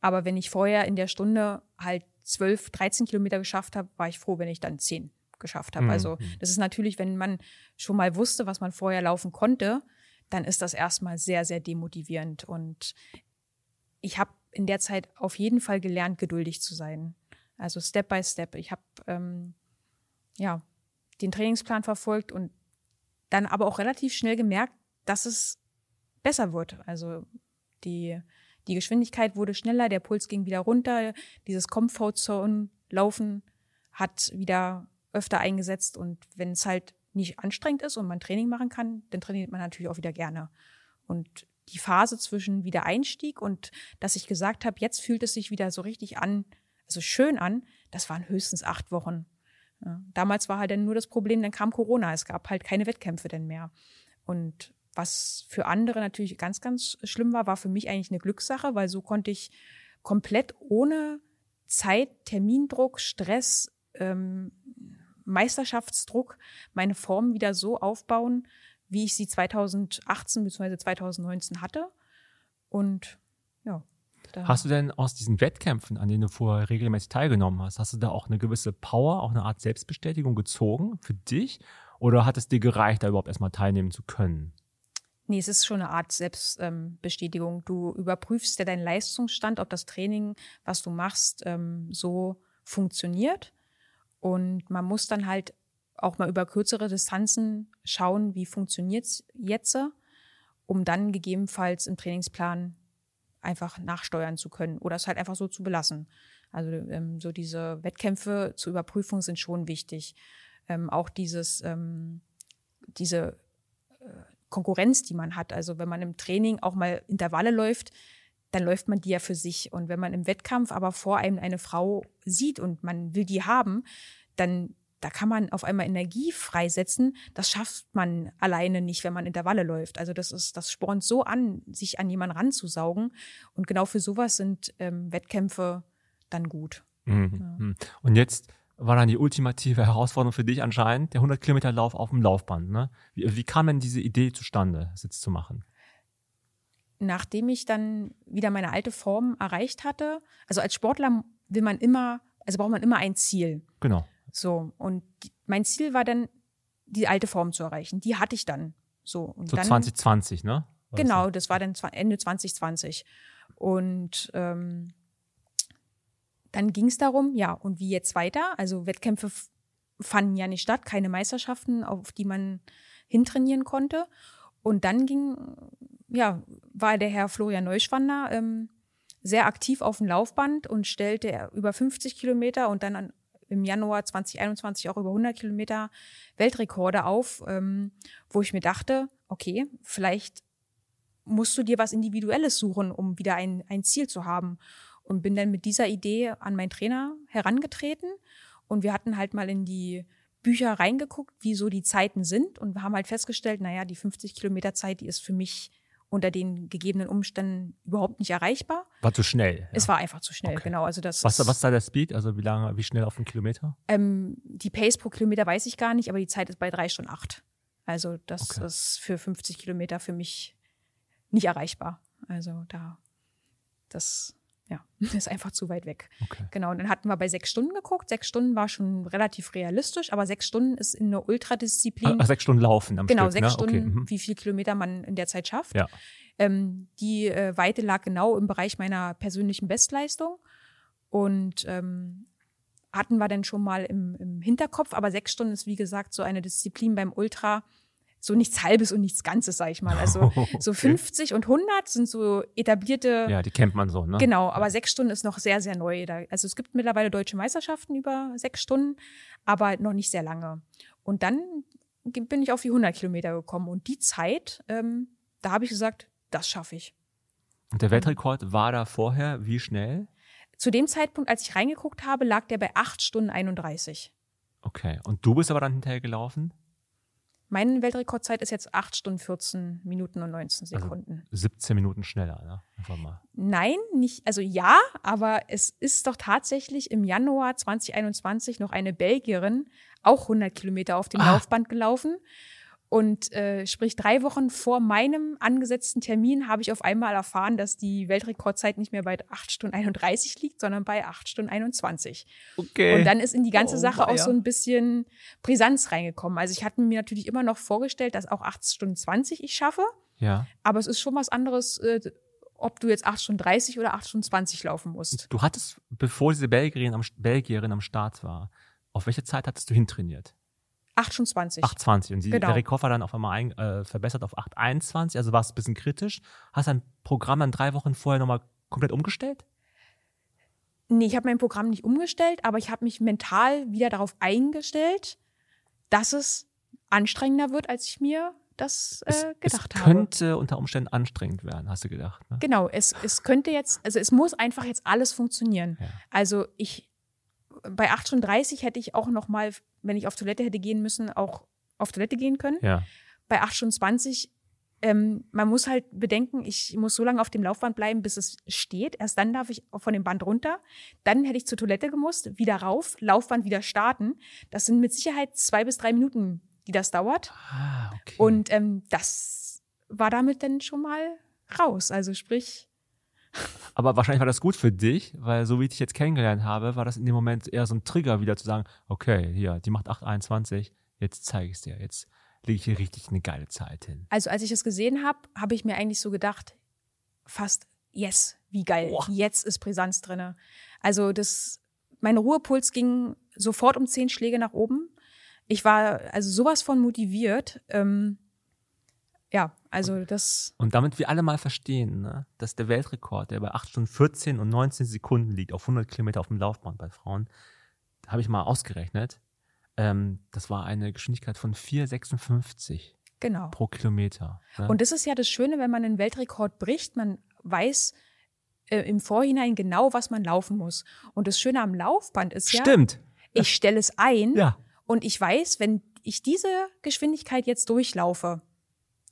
Speaker 1: Aber wenn ich vorher in der Stunde halt 12, 13 Kilometer geschafft habe, war ich froh, wenn ich dann 10 geschafft habe.
Speaker 2: Mhm.
Speaker 1: Also das ist natürlich, wenn man schon mal wusste, was man vorher laufen konnte, dann ist das erstmal sehr, sehr demotivierend. Und ich habe in der Zeit auf jeden Fall gelernt, geduldig zu sein. Also Step by Step. Ich habe ähm, ja den Trainingsplan verfolgt und dann aber auch relativ schnell gemerkt, dass es besser wird. Also die, die Geschwindigkeit wurde schneller, der Puls ging wieder runter, dieses Comfort Zone Laufen hat wieder öfter eingesetzt und wenn es halt nicht anstrengend ist und man Training machen kann, dann trainiert man natürlich auch wieder gerne. Und die Phase zwischen Wiedereinstieg und dass ich gesagt habe, jetzt fühlt es sich wieder so richtig an, also schön an, das waren höchstens acht Wochen. Ja, damals war halt dann nur das Problem, dann kam Corona, es gab halt keine Wettkämpfe denn mehr. Und was für andere natürlich ganz, ganz schlimm war, war für mich eigentlich eine Glückssache, weil so konnte ich komplett ohne Zeit, Termindruck, Stress, ähm, Meisterschaftsdruck meine Form wieder so aufbauen, wie ich sie 2018 bzw. 2019 hatte. Und ja.
Speaker 2: Hast du denn aus diesen Wettkämpfen, an denen du vorher regelmäßig teilgenommen hast, hast du da auch eine gewisse Power, auch eine Art Selbstbestätigung gezogen für dich? Oder hat es dir gereicht, da überhaupt erstmal teilnehmen zu können?
Speaker 1: Nee, es ist schon eine Art Selbstbestätigung. Ähm, du überprüfst ja deinen Leistungsstand, ob das Training, was du machst, ähm, so funktioniert. Und man muss dann halt auch mal über kürzere Distanzen schauen, wie funktioniert es jetzt, um dann gegebenenfalls im Trainingsplan einfach nachsteuern zu können oder es halt einfach so zu belassen. Also ähm, so diese Wettkämpfe zur Überprüfung sind schon wichtig. Ähm, auch dieses, ähm, diese äh, Konkurrenz, die man hat. Also wenn man im Training auch mal Intervalle läuft, dann läuft man die ja für sich. Und wenn man im Wettkampf aber vor einem eine Frau sieht und man will die haben, dann da kann man auf einmal Energie freisetzen. Das schafft man alleine nicht, wenn man Intervalle läuft. Also das ist, das spornt so an, sich an jemanden ranzusaugen. Und genau für sowas sind ähm, Wettkämpfe dann gut.
Speaker 2: Mhm. Ja. Mhm. Und jetzt war dann die ultimative Herausforderung für dich anscheinend, der 100 Kilometer Lauf auf dem Laufband. Ne? Wie, wie kam denn diese Idee zustande, das jetzt zu machen?
Speaker 1: Nachdem ich dann wieder meine alte Form erreicht hatte, also als Sportler will man immer, also braucht man immer ein Ziel.
Speaker 2: Genau.
Speaker 1: So, und die, mein Ziel war dann, die alte Form zu erreichen. Die hatte ich dann. So, und
Speaker 2: so
Speaker 1: dann,
Speaker 2: 2020, ne?
Speaker 1: War genau, das, das war dann Ende 2020. Und ähm, dann ging es darum, ja, und wie jetzt weiter? Also Wettkämpfe fanden ja nicht statt, keine Meisterschaften, auf die man hintrainieren konnte. Und dann ging, ja, war der Herr Florian Neuschwander ähm, sehr aktiv auf dem Laufband und stellte über 50 Kilometer und dann an, im Januar 2021 auch über 100 Kilometer Weltrekorde auf, ähm, wo ich mir dachte, okay, vielleicht musst du dir was Individuelles suchen, um wieder ein, ein Ziel zu haben. Und bin dann mit dieser Idee an meinen Trainer herangetreten. Und wir hatten halt mal in die Bücher reingeguckt, wie so die Zeiten sind und wir haben halt festgestellt, naja, die 50 Kilometer Zeit, die ist für mich unter den gegebenen Umständen überhaupt nicht erreichbar.
Speaker 2: War zu schnell. Ja.
Speaker 1: Es war einfach zu schnell, okay. genau. Also das
Speaker 2: was, was da der Speed? Also wie lange, wie schnell auf einen Kilometer?
Speaker 1: Ähm, die Pace pro Kilometer weiß ich gar nicht, aber die Zeit ist bei drei Stunden acht. Also das okay. ist für 50 Kilometer für mich nicht erreichbar. Also da, das ja, ist einfach zu weit weg. Okay. Genau, und dann hatten wir bei sechs Stunden geguckt. Sechs Stunden war schon relativ realistisch, aber sechs Stunden ist in einer Ultradisziplin.
Speaker 2: Ach, sechs Stunden laufen am
Speaker 1: Genau,
Speaker 2: Stück,
Speaker 1: sechs
Speaker 2: ne?
Speaker 1: Stunden,
Speaker 2: okay. mhm.
Speaker 1: wie viel Kilometer man in der Zeit schafft.
Speaker 2: Ja.
Speaker 1: Ähm, die äh, Weite lag genau im Bereich meiner persönlichen Bestleistung. Und ähm, hatten wir dann schon mal im, im Hinterkopf, aber sechs Stunden ist, wie gesagt, so eine Disziplin beim Ultra, so nichts Halbes und nichts Ganzes, sag ich mal. Also okay. so 50 und 100 sind so etablierte.
Speaker 2: Ja, die kennt man so, ne?
Speaker 1: Genau, aber sechs Stunden ist noch sehr, sehr neu. also es gibt mittlerweile deutsche Meisterschaften über sechs Stunden, aber noch nicht sehr lange. Und dann bin ich auf die 100 Kilometer gekommen und die Zeit, ähm, da habe ich gesagt, das schaffe ich.
Speaker 2: Und der Weltrekord war da vorher wie schnell?
Speaker 1: Zu dem Zeitpunkt, als ich reingeguckt habe, lag der bei 8 Stunden 31.
Speaker 2: Okay, und du bist aber dann hinterher gelaufen?
Speaker 1: Meine Weltrekordzeit ist jetzt 8 Stunden 14 Minuten und 19 also Sekunden.
Speaker 2: Also 17 Minuten schneller, ne? Einfach mal.
Speaker 1: Nein, nicht, also ja, aber es ist doch tatsächlich im Januar 2021 noch eine Belgierin, auch 100 Kilometer auf dem ah. Laufband gelaufen. Und äh, sprich, drei Wochen vor meinem angesetzten Termin habe ich auf einmal erfahren, dass die Weltrekordzeit nicht mehr bei 8 Stunden 31 liegt, sondern bei 8 Stunden 21.
Speaker 2: Okay.
Speaker 1: Und dann ist in die ganze oh, Sache auch so ein bisschen Brisanz reingekommen. Also ich hatte mir natürlich immer noch vorgestellt, dass auch 8 Stunden 20 ich schaffe.
Speaker 2: Ja.
Speaker 1: Aber es ist schon was anderes, äh, ob du jetzt 8 Stunden 30 oder 8 Stunden 20 laufen musst.
Speaker 2: Du hattest, bevor diese Belgierin am, Belgierin am Start war, auf welche Zeit hattest du hintrainiert?
Speaker 1: 28.
Speaker 2: 8,20. Und die, genau. der Rekord war dann auf einmal ein, äh, verbessert auf 8,21. Also war es ein bisschen kritisch. Hast dein Programm dann drei Wochen vorher nochmal komplett umgestellt?
Speaker 1: Nee, ich habe mein Programm nicht umgestellt, aber ich habe mich mental wieder darauf eingestellt, dass es anstrengender wird, als ich mir das äh,
Speaker 2: Es,
Speaker 1: gedacht
Speaker 2: es
Speaker 1: habe.
Speaker 2: könnte unter Umständen anstrengend werden, hast du gedacht. Ne?
Speaker 1: Genau, es, es könnte jetzt, also es muss einfach jetzt alles funktionieren.
Speaker 2: Ja.
Speaker 1: Also ich, bei 8.30 hätte ich auch noch mal, wenn ich auf Toilette hätte gehen müssen, auch auf Toilette gehen können.
Speaker 2: Ja.
Speaker 1: Bei 8.20 ähm, man muss halt bedenken, ich muss so lange auf dem Laufband bleiben, bis es steht. Erst dann darf ich von dem Band runter. Dann hätte ich zur Toilette gemusst, wieder rauf, Laufband wieder starten. Das sind mit Sicherheit zwei bis drei Minuten, die das dauert.
Speaker 2: Ah, okay.
Speaker 1: Und ähm, das war damit dann schon mal raus. Also sprich,
Speaker 2: Aber wahrscheinlich war das gut für dich, weil so wie ich dich jetzt kennengelernt habe, war das in dem Moment eher so ein Trigger, wieder zu sagen, okay, hier, die macht 8,21, jetzt zeige ich es dir. Jetzt lege ich hier richtig eine geile Zeit hin.
Speaker 1: Also als ich es gesehen habe, habe ich mir eigentlich so gedacht, fast, yes, wie geil,
Speaker 2: Boah.
Speaker 1: jetzt ist Brisanz drinne. Also das, mein Ruhepuls ging sofort um zehn Schläge nach oben. Ich war also sowas von motiviert. Ähm, ja, also das,
Speaker 2: Und damit wir alle mal verstehen, ne, dass der Weltrekord, der bei 8 Stunden 14 und 19 Sekunden liegt, auf 100 Kilometer auf dem Laufband bei Frauen, habe ich mal ausgerechnet, ähm, das war eine Geschwindigkeit von 4,56
Speaker 1: genau.
Speaker 2: pro Kilometer. Ne?
Speaker 1: Und das ist ja das Schöne, wenn man einen Weltrekord bricht, man weiß äh, im Vorhinein genau, was man laufen muss. Und das Schöne am Laufband ist ja,
Speaker 2: Stimmt.
Speaker 1: ich stelle es ein
Speaker 2: Ja.
Speaker 1: und ich weiß, wenn ich diese Geschwindigkeit jetzt durchlaufe,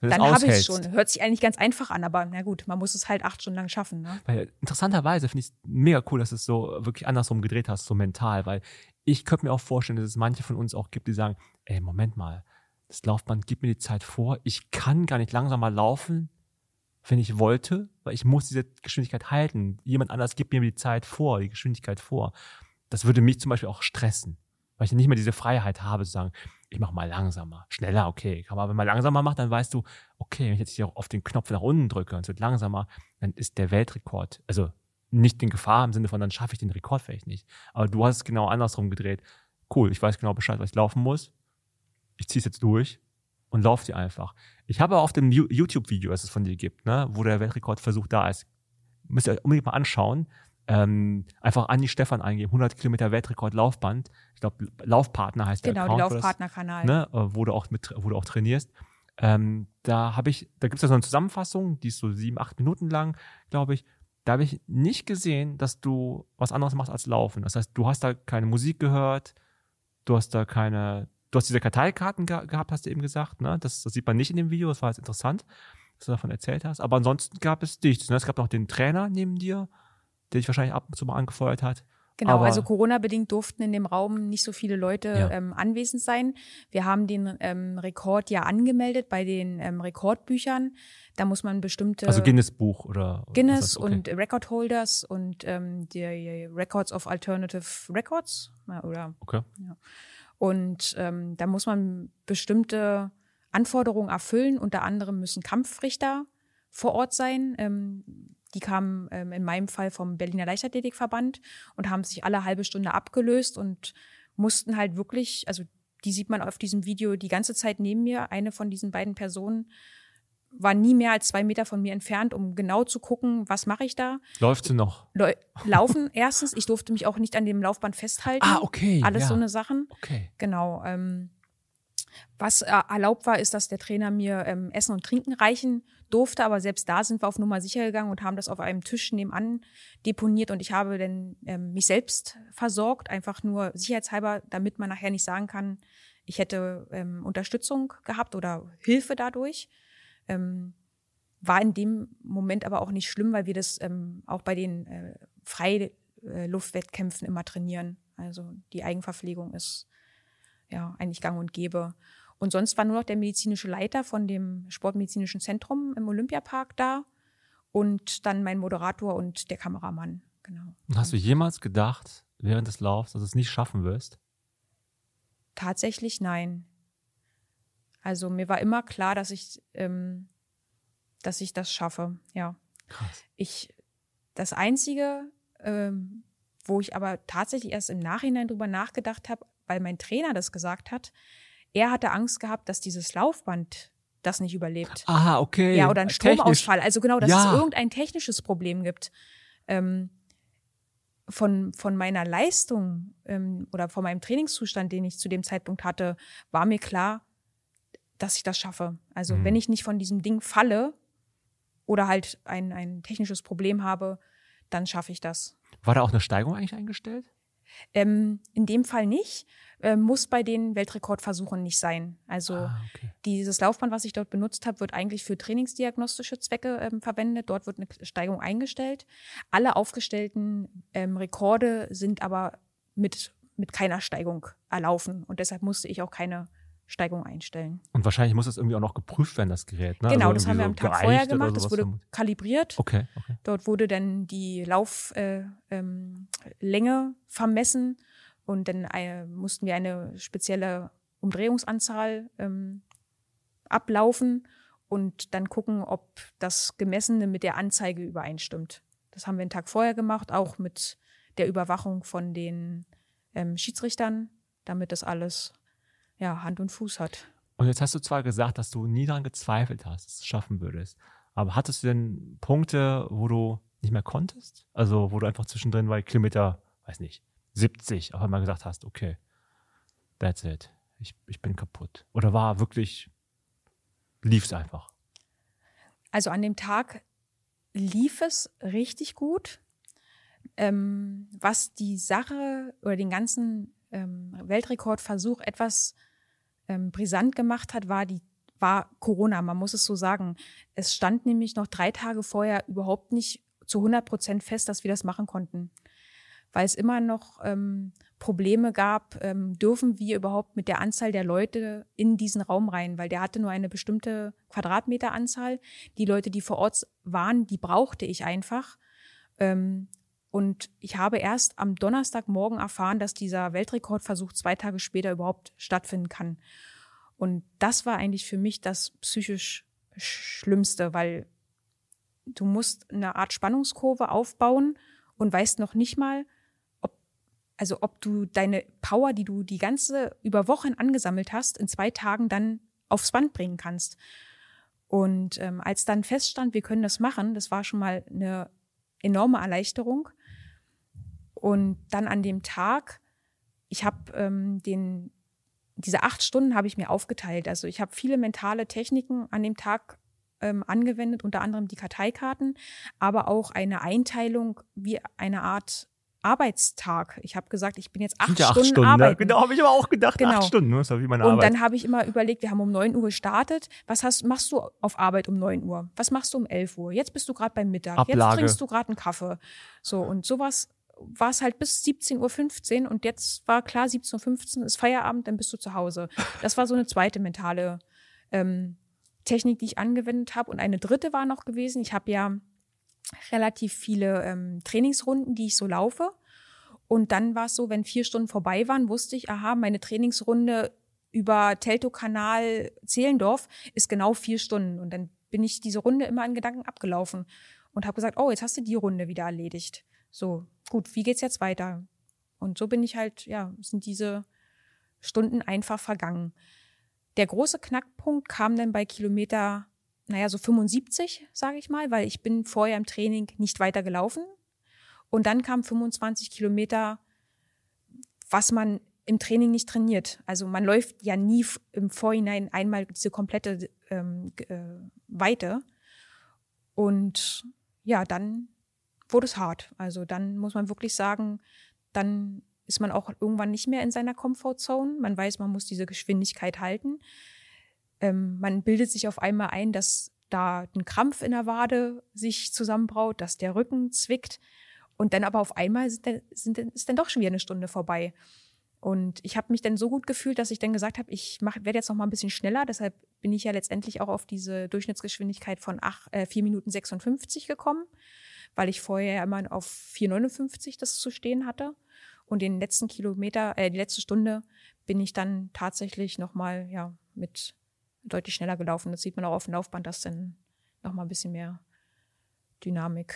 Speaker 1: dann
Speaker 2: es
Speaker 1: habe ich
Speaker 2: aushältst.
Speaker 1: schon. Hört sich eigentlich ganz einfach an, aber na gut, man muss es halt acht Stunden lang schaffen. Ne?
Speaker 2: Weil interessanterweise finde ich es mega cool, dass du es so wirklich andersrum gedreht hast, so mental, weil ich könnte mir auch vorstellen, dass es manche von uns auch gibt, die sagen, ey, Moment mal, das Laufband gibt mir die Zeit vor, ich kann gar nicht langsamer laufen, wenn ich wollte, weil ich muss diese Geschwindigkeit halten. Jemand anders gibt mir die Zeit vor, die Geschwindigkeit vor. Das würde mich zum Beispiel auch stressen, weil ich nicht mehr diese Freiheit habe zu sagen, ich mache mal langsamer, schneller, okay. Aber wenn man langsamer macht, dann weißt du, okay, wenn ich jetzt hier auf den Knopf nach unten drücke und es wird langsamer, dann ist der Weltrekord, also nicht in Gefahr im Sinne von, dann schaffe ich den Rekord vielleicht nicht. Aber du hast es genau andersrum gedreht. Cool, ich weiß genau Bescheid, was ich laufen muss. Ich ziehe es jetzt durch und laufe die einfach. Ich habe auf dem YouTube-Video, das es von dir gibt, ne, wo der Weltrekordversuch da ist, müsst ihr euch unbedingt mal anschauen. Ähm, einfach Andi Stefan eingeben, 100 Kilometer Weltrekord Laufband. Ich glaube, Laufpartner heißt der
Speaker 1: Genau, die
Speaker 2: Account. das-
Speaker 1: Laufpartnerkanal.
Speaker 2: ne, äh, wo du auch mit, wo du auch trainierst. Ähm, da habe ich, da gibt es ja so eine Zusammenfassung, die ist so sieben, acht Minuten lang, glaube ich. Da habe ich nicht gesehen, dass du was anderes machst als Laufen. Das heißt, du hast da keine Musik gehört, du hast da keine, du hast diese Karteikarten ge gehabt, hast du eben gesagt, ne? Das, das sieht man nicht in dem Video, das war jetzt interessant, dass du davon erzählt hast. Aber ansonsten gab es nichts. Ne? Es gab noch den Trainer neben dir, der dich wahrscheinlich ab und zu mal angefeuert hat.
Speaker 1: Genau,
Speaker 2: Aber-
Speaker 1: also Corona-bedingt durften in dem Raum nicht so viele Leute
Speaker 2: Ja.
Speaker 1: ähm, anwesend sein. Wir haben den ähm, Rekord ja angemeldet bei den ähm, Rekordbüchern. Da muss man bestimmte
Speaker 2: Also Guinness Buch oder
Speaker 1: Guinness
Speaker 2: okay.
Speaker 1: und Record Holders und ähm, die Records of Alternative Records ja, oder
Speaker 2: Okay.
Speaker 1: und ähm, da muss man bestimmte Anforderungen erfüllen. Unter anderem müssen Kampfrichter vor Ort sein. Die kamen ähm, in meinem Fall vom Berliner Leichtathletikverband und haben sich alle halbe Stunde abgelöst und mussten halt wirklich, also die sieht man auf diesem Video die ganze Zeit neben mir. Eine von diesen beiden Personen war nie mehr als zwei Meter von mir entfernt, um genau zu gucken, was mache ich da.
Speaker 2: Läuft sie noch?
Speaker 1: Lau- Laufen erstens, ich durfte mich auch nicht an dem Laufband festhalten.
Speaker 2: Ah, okay.
Speaker 1: Alles
Speaker 2: ja.
Speaker 1: so eine Sachen.
Speaker 2: Okay.
Speaker 1: Genau. Ähm, was äh, erlaubt war, ist, dass der Trainer mir ähm, Essen und Trinken reichen durfte, aber selbst da sind wir auf Nummer sicher gegangen und haben das auf einem Tisch nebenan deponiert und ich habe dann ähm, mich selbst versorgt, einfach nur sicherheitshalber, damit man nachher nicht sagen kann, ich hätte ähm, Unterstützung gehabt oder Hilfe dadurch. Ähm, war in dem Moment aber auch nicht schlimm, weil wir das ähm, auch bei den äh, Freiluftwettkämpfen immer trainieren. Also die Eigenverpflegung ist ja eigentlich gang und gäbe. Und sonst war nur noch der medizinische Leiter von dem Sportmedizinischen Zentrum im Olympiapark da und dann mein Moderator und der Kameramann. Genau.
Speaker 2: Hast du jemals gedacht, während des Laufs, dass du es nicht schaffen wirst?
Speaker 1: Tatsächlich nein. Also mir war immer klar, dass ich, ähm, dass ich das schaffe. Ja.
Speaker 2: Krass.
Speaker 1: Ich, das Einzige, ähm, wo ich aber tatsächlich erst im Nachhinein drüber nachgedacht habe, weil mein Trainer das gesagt hat, er hatte Angst gehabt, dass dieses Laufband das nicht überlebt.
Speaker 2: Ah, okay.
Speaker 1: Ja, oder ein
Speaker 2: Technisch.
Speaker 1: Stromausfall. Also genau, dass
Speaker 2: Ja.
Speaker 1: es irgendein technisches Problem gibt. Ähm, von, von meiner Leistung ähm, oder von meinem Trainingszustand, den ich zu dem Zeitpunkt hatte, war mir klar, dass ich das schaffe. Also
Speaker 2: Mhm.
Speaker 1: wenn ich nicht von diesem Ding falle oder halt ein, ein technisches Problem habe, dann schaffe ich das.
Speaker 2: War da auch eine Steigung eigentlich eingestellt?
Speaker 1: Ähm, in dem Fall nicht, äh, muss bei den Weltrekordversuchen nicht sein. Also
Speaker 2: Ah, okay.
Speaker 1: dieses Laufband, was ich dort benutzt habe, wird eigentlich für trainingsdiagnostische Zwecke ähm, verwendet. Dort wird eine Steigung eingestellt. Alle aufgestellten ähm, Rekorde sind aber mit, mit keiner Steigung erlaufen. Und deshalb musste ich auch keine Steigung einstellen.
Speaker 2: Und wahrscheinlich muss das irgendwie auch noch geprüft werden, das Gerät. Ne?
Speaker 1: genau,
Speaker 2: Also
Speaker 1: das haben wir am Tag vorher gemacht. Das wurde kalibriert.
Speaker 2: Okay, okay.
Speaker 1: Dort wurde dann die Lauflänge äh, ähm, vermessen und dann äh, mussten wir eine spezielle Umdrehungsanzahl ähm, ablaufen und dann gucken, ob das Gemessene mit der Anzeige übereinstimmt. Das haben wir einen Tag vorher gemacht, auch mit der Überwachung von den ähm, Schiedsrichtern, damit das alles ja, Hand und Fuß hat.
Speaker 2: Und jetzt hast du zwar gesagt, dass du nie daran gezweifelt hast, dass du es schaffen würdest. Aber hattest du denn Punkte, wo du nicht mehr konntest? Also, wo du einfach zwischendrin bei Kilometer, weiß nicht, 70 auf einmal gesagt hast, okay, that's it. Ich, ich bin kaputt. Oder war wirklich, lief es einfach?
Speaker 1: Also an dem Tag lief es richtig gut. Ähm, was die Sache oder den ganzen ähm, Weltrekordversuch etwas ähm, brisant gemacht hat, war die war Corona. Man muss es so sagen. Es stand nämlich noch drei Tage vorher überhaupt nicht zu 100 Prozent fest, dass wir das machen konnten, weil es immer noch ähm, Probleme gab. Ähm, dürfen wir überhaupt mit der Anzahl der Leute in diesen Raum rein, weil der hatte nur eine bestimmte Quadratmeteranzahl. Die Leute, die vor Ort waren, die brauchte ich einfach. Ähm, und ich habe erst am Donnerstagmorgen erfahren, dass dieser Weltrekordversuch zwei Tage später überhaupt stattfinden kann. Und das war eigentlich für mich das psychisch Schlimmste, weil du musst eine Art Spannungskurve aufbauen und weißt noch nicht mal, ob, also ob du deine Power, die du die ganze über Wochen angesammelt hast, in zwei Tagen dann aufs Band bringen kannst. Und ähm, als dann feststand, wir können das machen, das war schon mal eine enorme Erleichterung. Und dann an dem Tag, ich habe ähm, den diese acht Stunden habe ich mir aufgeteilt. Also ich habe viele mentale Techniken an dem Tag ähm, angewendet, unter anderem die Karteikarten, aber auch eine Einteilung wie eine Art Arbeitstag. Ich habe gesagt, ich bin jetzt acht
Speaker 2: ja
Speaker 1: Stunden,
Speaker 2: ne?
Speaker 1: arbeiten.
Speaker 2: Genau, habe ich aber auch gedacht,
Speaker 1: Genau.
Speaker 2: acht Stunden. ne? Das ist ja wie meine
Speaker 1: Und
Speaker 2: Arbeit.
Speaker 1: dann habe ich immer überlegt, wir haben um 9 Uhr gestartet. Was hast, machst du auf Arbeit um 9 Uhr? Was machst du um 11 Uhr? Jetzt bist du gerade beim Mittag.
Speaker 2: Ablage.
Speaker 1: Jetzt trinkst du gerade einen Kaffee. So, und sowas war es halt bis 17.15 Uhr und jetzt war klar, 17.15 Uhr ist Feierabend, dann bist du zu Hause. Das war so eine zweite mentale ähm, Technik, die ich angewendet habe. Und eine dritte war noch gewesen, ich habe ja relativ viele ähm, Trainingsrunden, die ich so laufe. Und dann war es so, wenn vier Stunden vorbei waren, wusste ich, aha, meine Trainingsrunde über Teltow-Kanal Zehlendorf ist genau vier Stunden. Und dann bin ich diese Runde immer in Gedanken abgelaufen und habe gesagt, oh, jetzt hast du die Runde wieder erledigt. So, gut, wie geht's jetzt weiter? Und so bin ich halt, ja, sind diese Stunden einfach vergangen. Der große Knackpunkt kam dann bei Kilometer, naja, so 75, sage ich mal, weil ich bin vorher im Training nicht weiter gelaufen. Und dann kam 25 Kilometer, was man im Training nicht trainiert. Also man läuft ja nie im Vorhinein einmal diese komplette ähm, äh, Weite. Und ja, dann wurde es hart. Also dann muss man wirklich sagen, dann ist man auch irgendwann nicht mehr in seiner Comfortzone. Man weiß, man muss diese Geschwindigkeit halten. Ähm, man bildet sich auf einmal ein, dass da ein Krampf in der Wade sich zusammenbraut, dass der Rücken zwickt. Und dann aber auf einmal sind, sind, ist dann doch schon wieder eine Stunde vorbei. Und ich habe mich dann so gut gefühlt, dass ich dann gesagt habe, ich werde jetzt noch mal ein bisschen schneller. Deshalb bin ich ja letztendlich auch auf diese Durchschnittsgeschwindigkeit von ach, äh, 4 Minuten 56 gekommen, weil ich vorher ja immer auf 4,59 das zu stehen hatte. Und den letzten Kilometer, äh, die letzte Stunde bin ich dann tatsächlich noch mal ja, mit deutlich schneller gelaufen. Das sieht man auch auf dem Laufband, dass dann noch mal ein bisschen mehr Dynamik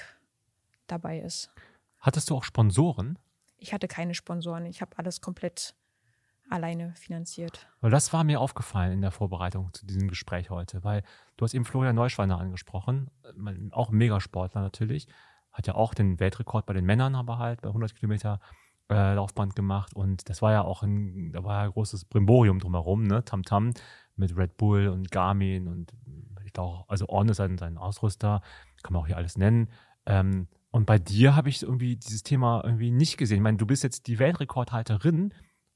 Speaker 1: dabei ist.
Speaker 2: Hattest du auch Sponsoren?
Speaker 1: Ich hatte keine Sponsoren. Ich habe alles komplett alleine finanziert.
Speaker 2: Weil das war mir aufgefallen in der Vorbereitung zu diesem Gespräch heute, weil du hast eben Florian Neuschweiner angesprochen, auch ein Megasportler natürlich, hat ja auch den Weltrekord bei den Männern aber halt bei 100 Kilometer äh, Laufband gemacht und das war ja auch ein, da war ja großes Brimborium drumherum, ne, Tamtam, mit Red Bull und Garmin und ich glaube, also On ist sein, sein Ausrüster, kann man auch hier alles nennen. Ähm, und bei dir habe ich irgendwie dieses Thema irgendwie nicht gesehen. Ich meine, du bist jetzt die Weltrekordhalterin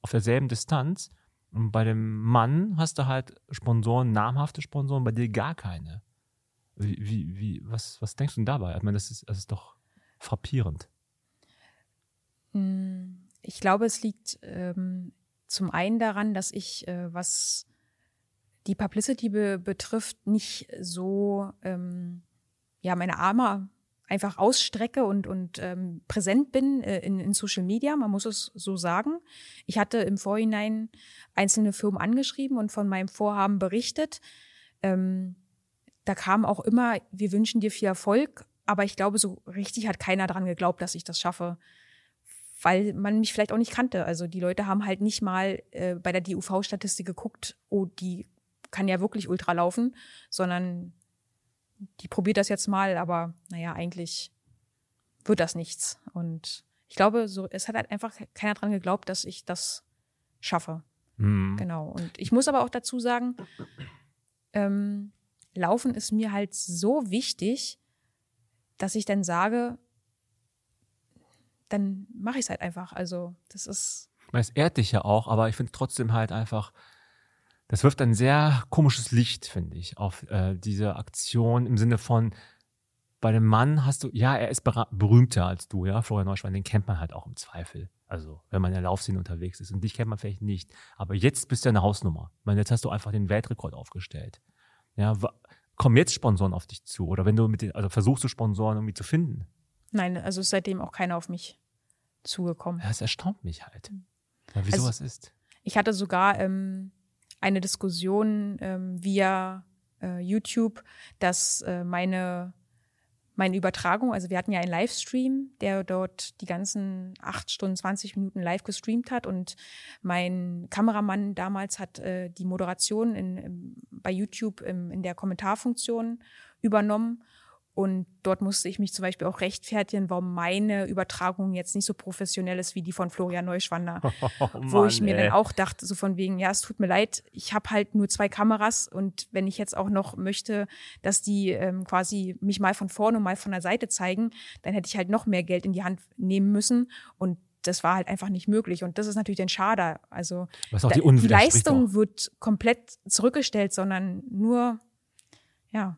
Speaker 2: auf derselben Distanz. Und bei dem Mann hast du halt Sponsoren, namhafte Sponsoren, bei dir gar keine. Wie, wie, wie, was, was denkst du denn dabei? Ich meine, das ist, das ist doch frappierend.
Speaker 1: Hm, ich glaube, es liegt ähm, zum einen daran, dass ich, äh, was die Publicity be betrifft, nicht so ähm, ja meine Arme einfach ausstrecke und, und ähm, präsent bin äh, in, in Social Media, man muss es so sagen. Ich hatte im Vorhinein einzelne Firmen angeschrieben und von meinem Vorhaben berichtet. Ähm, da kam auch immer, wir wünschen dir viel Erfolg, aber ich glaube, so richtig hat keiner dran geglaubt, dass ich das schaffe, weil man mich vielleicht auch nicht kannte. Also die Leute haben halt nicht mal äh, bei der DUV-Statistik geguckt, oh, die kann ja wirklich ultra laufen, sondern die probiert das jetzt mal, aber naja, eigentlich wird das nichts. Und ich glaube, so, es hat halt einfach keiner dran geglaubt, dass ich das schaffe. Mhm. Genau. Und ich muss aber auch dazu sagen, ähm, Laufen ist mir halt so wichtig, dass ich dann sage, dann mache ich es halt einfach. Also, das ist.
Speaker 2: Es ehrt dich ja auch, aber ich finde trotzdem halt einfach, das wirft ein sehr komisches Licht, finde ich, auf äh, diese Aktion im Sinne von, bei dem Mann hast du, ja, er ist berühmter als du, ja, Florian Neuschwein, den kennt man halt auch im Zweifel. Also, wenn man in der Laufszene unterwegs ist. Und dich kennt man vielleicht nicht. Aber jetzt bist du eine Hausnummer. Ich meine, jetzt hast du einfach den Weltrekord aufgestellt. Ja, kommen jetzt Sponsoren auf dich zu? Oder wenn du mit den, also versuchst du Sponsoren irgendwie zu finden?
Speaker 1: Nein, also ist seitdem auch keiner auf mich zugekommen.
Speaker 2: Ja, es erstaunt mich halt. Ja, wieso also, was ist?
Speaker 1: Ich hatte sogar ähm, eine Diskussion ähm, via äh, YouTube, dass äh, meine meine Übertragung, also wir hatten ja einen Livestream, der dort die ganzen acht Stunden, 20 Minuten live gestreamt hat und mein Kameramann damals hat äh, die Moderation in, bei YouTube in, in der Kommentarfunktion übernommen und dort musste ich mich zum Beispiel auch rechtfertigen, warum meine Übertragung jetzt nicht so professionell ist wie die von Florian Neuschwander. Oh, wo ich mir ey. dann auch dachte, so von wegen, ja, es tut mir leid, ich habe halt nur zwei Kameras und wenn ich jetzt auch noch möchte, dass die ähm, quasi mich mal von vorne und mal von der Seite zeigen, dann hätte ich halt noch mehr Geld in die Hand nehmen müssen und das war halt einfach nicht möglich. Und das ist natürlich dann schade. Also
Speaker 2: die,
Speaker 1: die Leistung wird komplett zurückgestellt, sondern nur, ja.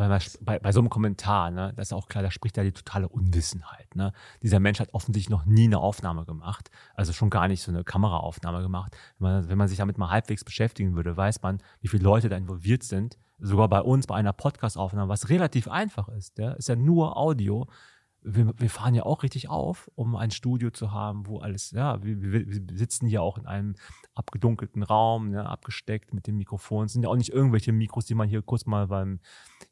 Speaker 2: Aber bei, bei so einem Kommentar, ne, das ist auch klar, da spricht ja die totale Unwissenheit. Ne? Dieser Mensch hat offensichtlich noch nie eine Aufnahme gemacht, also schon gar nicht so eine Kameraaufnahme gemacht. Wenn man, wenn man sich damit mal halbwegs beschäftigen würde, weiß man, wie viele Leute da involviert sind. Sogar bei uns, bei einer Podcast-Aufnahme, was relativ einfach ist. Ja? Ist ja nur Audio wir, wir fahren ja auch richtig auf, um ein Studio zu haben, wo alles, ja, wir, wir, sitzen hier auch in einem abgedunkelten Raum, ne, abgesteckt mit den Mikrofonen. Es sind ja auch nicht irgendwelche Mikros, die man hier kurz mal beim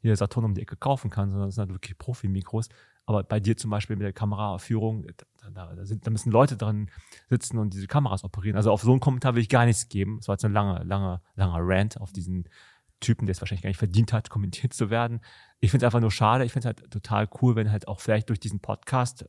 Speaker 2: hier Saturn um die Ecke kaufen kann, sondern es sind halt wirklich Profi-Mikros. Aber bei dir zum Beispiel mit der Kameraführung, da, da, sind, da müssen Leute dran sitzen und diese Kameras operieren. Also auf so einen Kommentar will ich gar nichts geben. Es war jetzt ein langer, langer, langer Rant auf diesen Typen, der es wahrscheinlich gar nicht verdient hat, kommentiert zu werden. Ich finde es einfach nur schade. Ich finde es halt total cool, wenn halt auch vielleicht durch diesen Podcast,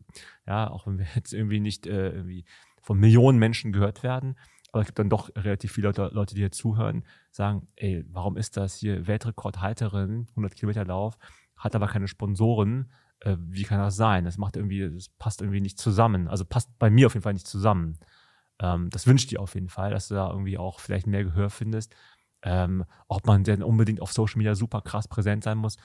Speaker 2: ja, auch wenn wir jetzt irgendwie nicht äh, irgendwie von Millionen Menschen gehört werden, aber es gibt dann doch relativ viele Leute, Leute, die hier zuhören, sagen, ey, warum ist das hier Weltrekordhalterin, 100 Kilometer Lauf, hat aber keine Sponsoren, äh, wie kann das sein? Das macht irgendwie, das passt irgendwie nicht zusammen. Also passt bei mir auf jeden Fall nicht zusammen. Ähm, das wünsche ich dir auf jeden Fall, dass du da irgendwie auch vielleicht mehr Gehör findest. Ähm, ob man denn unbedingt auf Social Media super krass präsent sein muss.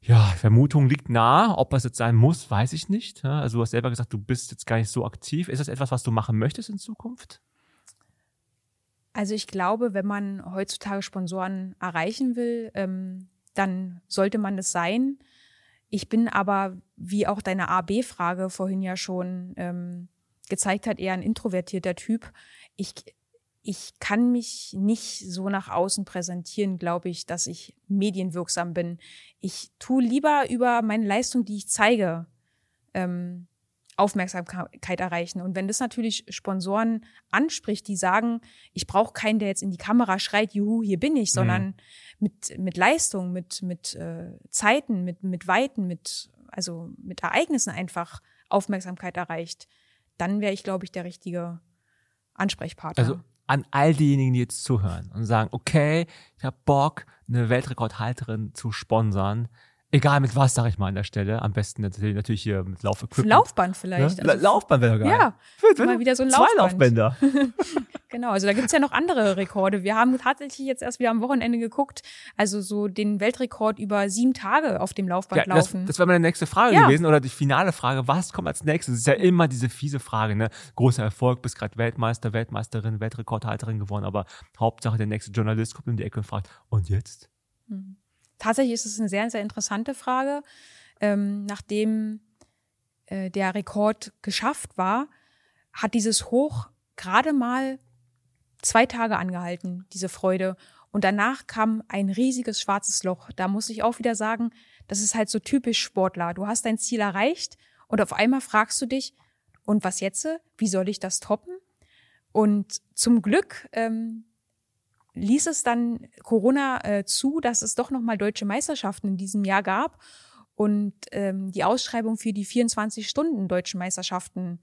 Speaker 2: Ja, Vermutung liegt nahe. Ob es jetzt sein muss, weiß ich nicht. Also du hast selber gesagt, du bist jetzt gar nicht so aktiv. Ist das etwas, was du machen möchtest in Zukunft?
Speaker 1: Also ich glaube, wenn man heutzutage Sponsoren erreichen will, ähm, dann sollte man es sein. Ich bin aber, wie auch deine A-B-Frage vorhin ja schon ähm, gezeigt hat, eher ein introvertierter Typ. Ich ich kann mich nicht so nach außen präsentieren, glaube ich, dass ich medienwirksam bin. Ich tue lieber über meine Leistung, die ich zeige, ähm, Aufmerksamkeit erreichen. Und wenn das natürlich Sponsoren anspricht, die sagen, ich brauche keinen, der jetzt in die Kamera schreit, juhu, hier bin ich, sondern mhm. mit, mit Leistung, mit, mit äh, Zeiten, mit, mit Weiten, mit, also mit Ereignissen einfach Aufmerksamkeit erreicht, dann wäre ich, glaube ich, der richtige Ansprechpartner.
Speaker 2: Also an all diejenigen, die jetzt zuhören und sagen, okay, ich habe Bock, eine Weltrekordhalterin zu sponsern. Egal mit was, sage ich mal an der Stelle. Am besten natürlich hier mit Laufequipment.
Speaker 1: Laufband vielleicht.
Speaker 2: Ne? Also Laufband wäre geil.
Speaker 1: Ja,
Speaker 2: Für,
Speaker 1: mal wieder so ein
Speaker 2: Zwei
Speaker 1: Laufband.
Speaker 2: Laufbänder.
Speaker 1: Genau, also da gibt's ja noch andere Rekorde. Wir haben tatsächlich jetzt erst wieder am Wochenende geguckt, also so den Weltrekord über sieben Tage auf dem Laufband
Speaker 2: Ja, das,
Speaker 1: laufen.
Speaker 2: das wäre meine nächste Frage
Speaker 1: Ja.
Speaker 2: gewesen oder die finale Frage. Was kommt als nächstes? Das ist ja immer diese fiese Frage, ne? Großer Erfolg, bist gerade Weltmeister, Weltmeisterin, Weltrekordhalterin geworden, aber Hauptsache der nächste Journalist kommt um die Ecke und fragt, und jetzt?
Speaker 1: Tatsächlich ist es eine sehr, sehr interessante Frage. Ähm, nachdem äh, der Rekord geschafft war, hat dieses Hoch gerade mal zwei Tage angehalten, diese Freude. Und danach kam ein riesiges schwarzes Loch. Da muss ich auch wieder sagen, das ist halt so typisch Sportler. Du hast dein Ziel erreicht und auf einmal fragst du dich, und was jetzt? Wie soll ich das toppen? Und zum Glück ähm, ließ es dann Corona äh, zu, dass es doch nochmal deutsche Meisterschaften in diesem Jahr gab und ähm, die Ausschreibung für die 24 Stunden deutschen Meisterschaften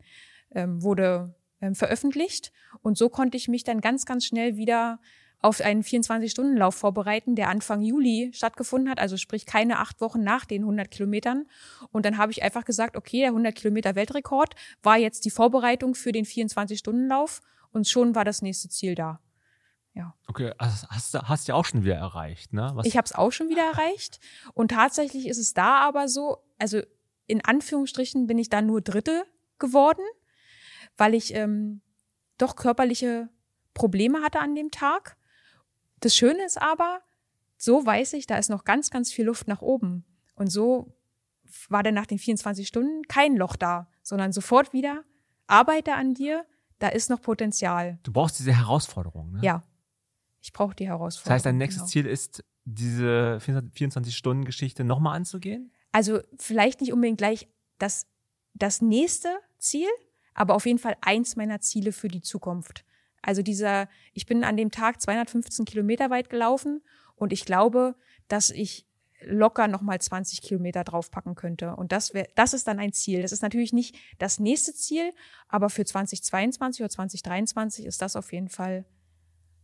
Speaker 1: ähm, wurde ähm, veröffentlicht und so konnte ich mich dann ganz ganz schnell wieder auf einen 24-Stunden-Lauf vorbereiten, der Anfang Juli stattgefunden hat, also sprich keine acht Wochen nach den 100 Kilometern. Und dann habe ich einfach gesagt, okay, der 100 Kilometer Weltrekord war jetzt die Vorbereitung für den 24-Stunden-Lauf und schon war das nächste Ziel da.
Speaker 2: Okay, also hast du hast ja auch schon wieder erreicht, ne? Was,
Speaker 1: Ich habe es auch schon wieder erreicht. Und tatsächlich ist es da aber so, also in Anführungsstrichen bin ich da nur Dritte geworden, weil ich ähm, doch körperliche Probleme hatte an dem Tag. Das Schöne ist aber, so weiß ich, da ist noch ganz, ganz viel Luft nach oben. Und so war dann nach den 24 Stunden kein Loch da, sondern sofort wieder, arbeite an dir, da ist noch Potenzial.
Speaker 2: du brauchst diese Herausforderung, ne?
Speaker 1: Ja. Ich brauche die Herausforderung.
Speaker 2: Das heißt, dein nächstes
Speaker 1: genau.
Speaker 2: Ziel ist, diese 24-Stunden-Geschichte nochmal anzugehen?
Speaker 1: Also vielleicht nicht unbedingt gleich das, das nächste Ziel, aber auf jeden Fall eins meiner Ziele für die Zukunft. Also dieser, ich bin an dem Tag 215 Kilometer weit gelaufen und ich glaube, dass ich locker nochmal 20 Kilometer draufpacken könnte. Und das wäre, das ist dann ein Ziel. Das ist natürlich nicht das nächste Ziel, aber für 2022 oder 2023 ist das auf jeden Fall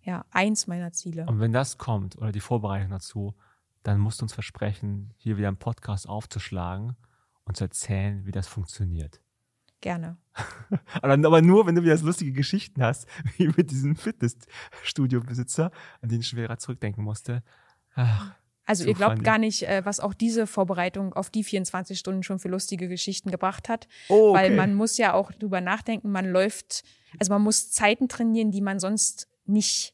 Speaker 1: ja eins meiner Ziele.
Speaker 2: Und wenn das kommt oder die Vorbereitung dazu, dann musst du uns versprechen, hier wieder einen Podcast aufzuschlagen und zu erzählen, wie das funktioniert.
Speaker 1: Gerne.
Speaker 2: Aber, nur, wenn du wieder so lustige Geschichten hast, wie mit diesem Fitnessstudio-Besitzer, an den ich schon wieder zurückdenken musste. Ach,
Speaker 1: Also
Speaker 2: So
Speaker 1: ihr glaubt
Speaker 2: funny.
Speaker 1: gar nicht, äh, was auch diese Vorbereitung auf die 24 Stunden schon für lustige Geschichten gebracht hat.
Speaker 2: oh,
Speaker 1: Weil man muss ja auch drüber nachdenken, man läuft, also man muss Zeiten trainieren, die man sonst nicht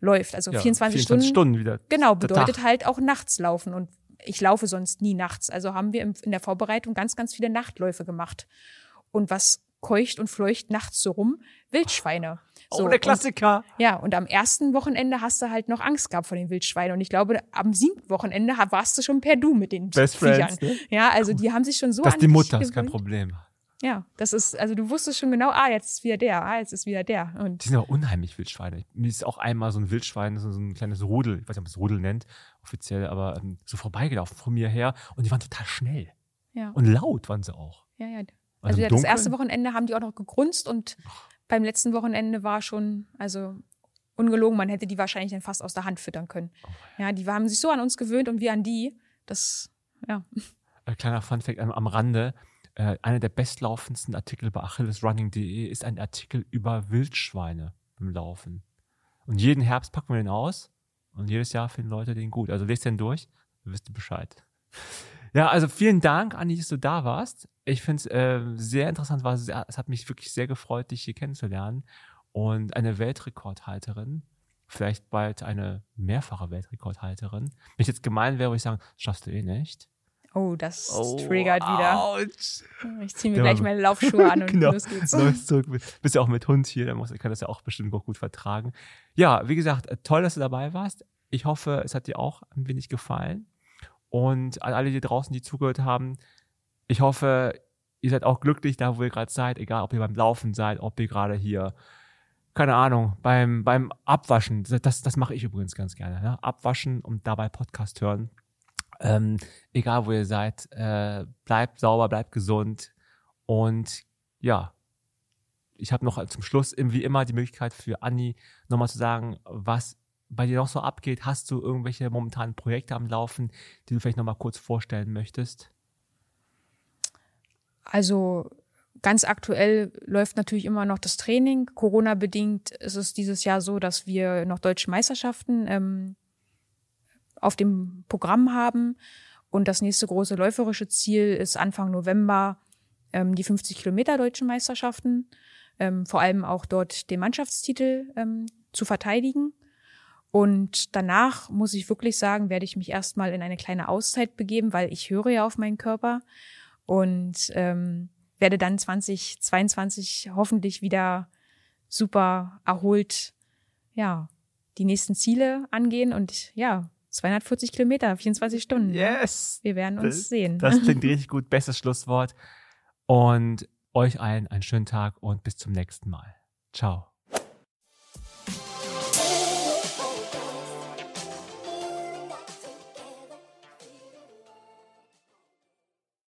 Speaker 1: läuft. Also
Speaker 2: ja,
Speaker 1: 24,
Speaker 2: 24
Speaker 1: Stunden,
Speaker 2: Stunden wieder.
Speaker 1: genau, bedeutet halt auch nachts laufen. Und ich laufe sonst nie nachts. Also haben wir in der Vorbereitung ganz, ganz viele Nachtläufe gemacht. Und was keucht und fleucht nachts so rum? Wildschweine. So,
Speaker 2: oh, der
Speaker 1: und-
Speaker 2: Klassiker.
Speaker 1: ja, und am ersten Wochenende hast du halt noch Angst gehabt vor den Wildschweinen. Und ich glaube, am siebten Wochenende warst du schon per Du mit den
Speaker 2: Best
Speaker 1: Viechern.
Speaker 2: Friends, ne?
Speaker 1: Ja, also die haben sich schon so
Speaker 2: Das ist die Mutter, ist kein. Problem.
Speaker 1: Ja, das ist, also du wusstest schon genau, ah, jetzt ist wieder der, ah, jetzt ist wieder der. Und
Speaker 2: Die sind auch unheimlich Wildschweine. Mir ist auch einmal so ein Wildschwein, so ein kleines Rudel, ich weiß nicht, ob man es Rudel nennt, offiziell, aber ähm, so vorbeigelaufen von mir her und die waren total schnell.
Speaker 1: ja,
Speaker 2: Und laut waren sie auch.
Speaker 1: ja, ja.
Speaker 2: Also
Speaker 1: Also das erste Wochenende haben die auch noch gegrunzt und beim letzten Wochenende war schon, also ungelogen, man hätte die wahrscheinlich dann fast aus der Hand füttern können.
Speaker 2: Oh
Speaker 1: Ja, die haben sich so an uns gewöhnt und wir an die. Das, ja.
Speaker 2: Ein kleiner Funfact am, am Rande. Äh, einer der bestlaufendsten Artikel bei achillesrunning.de ist ein Artikel über Wildschweine beim Laufen. Und jeden Herbst packen wir den aus und jedes Jahr finden Leute den gut. Also lest den durch, dann wisst ihr Bescheid. Ja, also vielen Dank, Anni, dass du da warst. Ich finde es äh, sehr interessant, war sehr, es hat mich wirklich sehr gefreut, dich hier kennenzulernen. Und eine Weltrekordhalterin, vielleicht bald eine mehrfache Weltrekordhalterin. Wenn ich jetzt gemein wäre, würde ich sagen, schaffst du eh nicht.
Speaker 1: Oh, das
Speaker 2: Oh,
Speaker 1: triggert wieder.
Speaker 2: Ouch.
Speaker 1: Ich ziehe mir
Speaker 2: Ja,
Speaker 1: gleich
Speaker 2: aber-
Speaker 1: meine Laufschuhe an und
Speaker 2: genau.
Speaker 1: los geht's.
Speaker 2: Neues zurück. Bist ja auch mit Hund hier, dann kann das ja auch bestimmt auch gut vertragen. Ja, wie gesagt, toll, dass du dabei warst. Ich hoffe, es hat dir auch ein wenig gefallen. Und an alle, die draußen, die zugehört haben, ich hoffe, ihr seid auch glücklich da, wo ihr gerade seid, egal ob ihr beim Laufen seid, ob ihr gerade hier, keine Ahnung, beim, beim Abwaschen, das, das mache ich übrigens ganz gerne, ne? Abwaschen und dabei Podcast hören. Ähm, egal wo ihr seid, äh, bleibt sauber, bleibt gesund und ja, ich habe noch zum Schluss wie immer die Möglichkeit für Anni nochmal zu sagen, was bei dir noch so abgeht. Hast du irgendwelche momentanen Projekte am Laufen, die du vielleicht nochmal kurz vorstellen möchtest?
Speaker 1: Also ganz aktuell läuft natürlich immer noch das Training. Corona-bedingt ist es dieses Jahr so, dass wir noch deutsche Meisterschaften ähm, auf dem Programm haben. Und das nächste große läuferische Ziel ist Anfang November ähm, die 50 Kilometer deutschen Meisterschaften. Ähm, vor allem auch dort den Mannschaftstitel ähm, zu verteidigen. Und danach muss ich wirklich sagen, werde ich mich erstmal in eine kleine Auszeit begeben, weil ich höre ja auf meinen Körper und ähm, werde dann 2022 hoffentlich wieder super erholt, ja, die nächsten Ziele angehen und ja, 240 Kilometer, 24 Stunden.
Speaker 2: Yes!
Speaker 1: Wir werden uns
Speaker 2: das,
Speaker 1: sehen.
Speaker 2: Das klingt richtig gut. Bestes Schlusswort. Und euch allen einen schönen Tag und bis zum nächsten Mal. Ciao.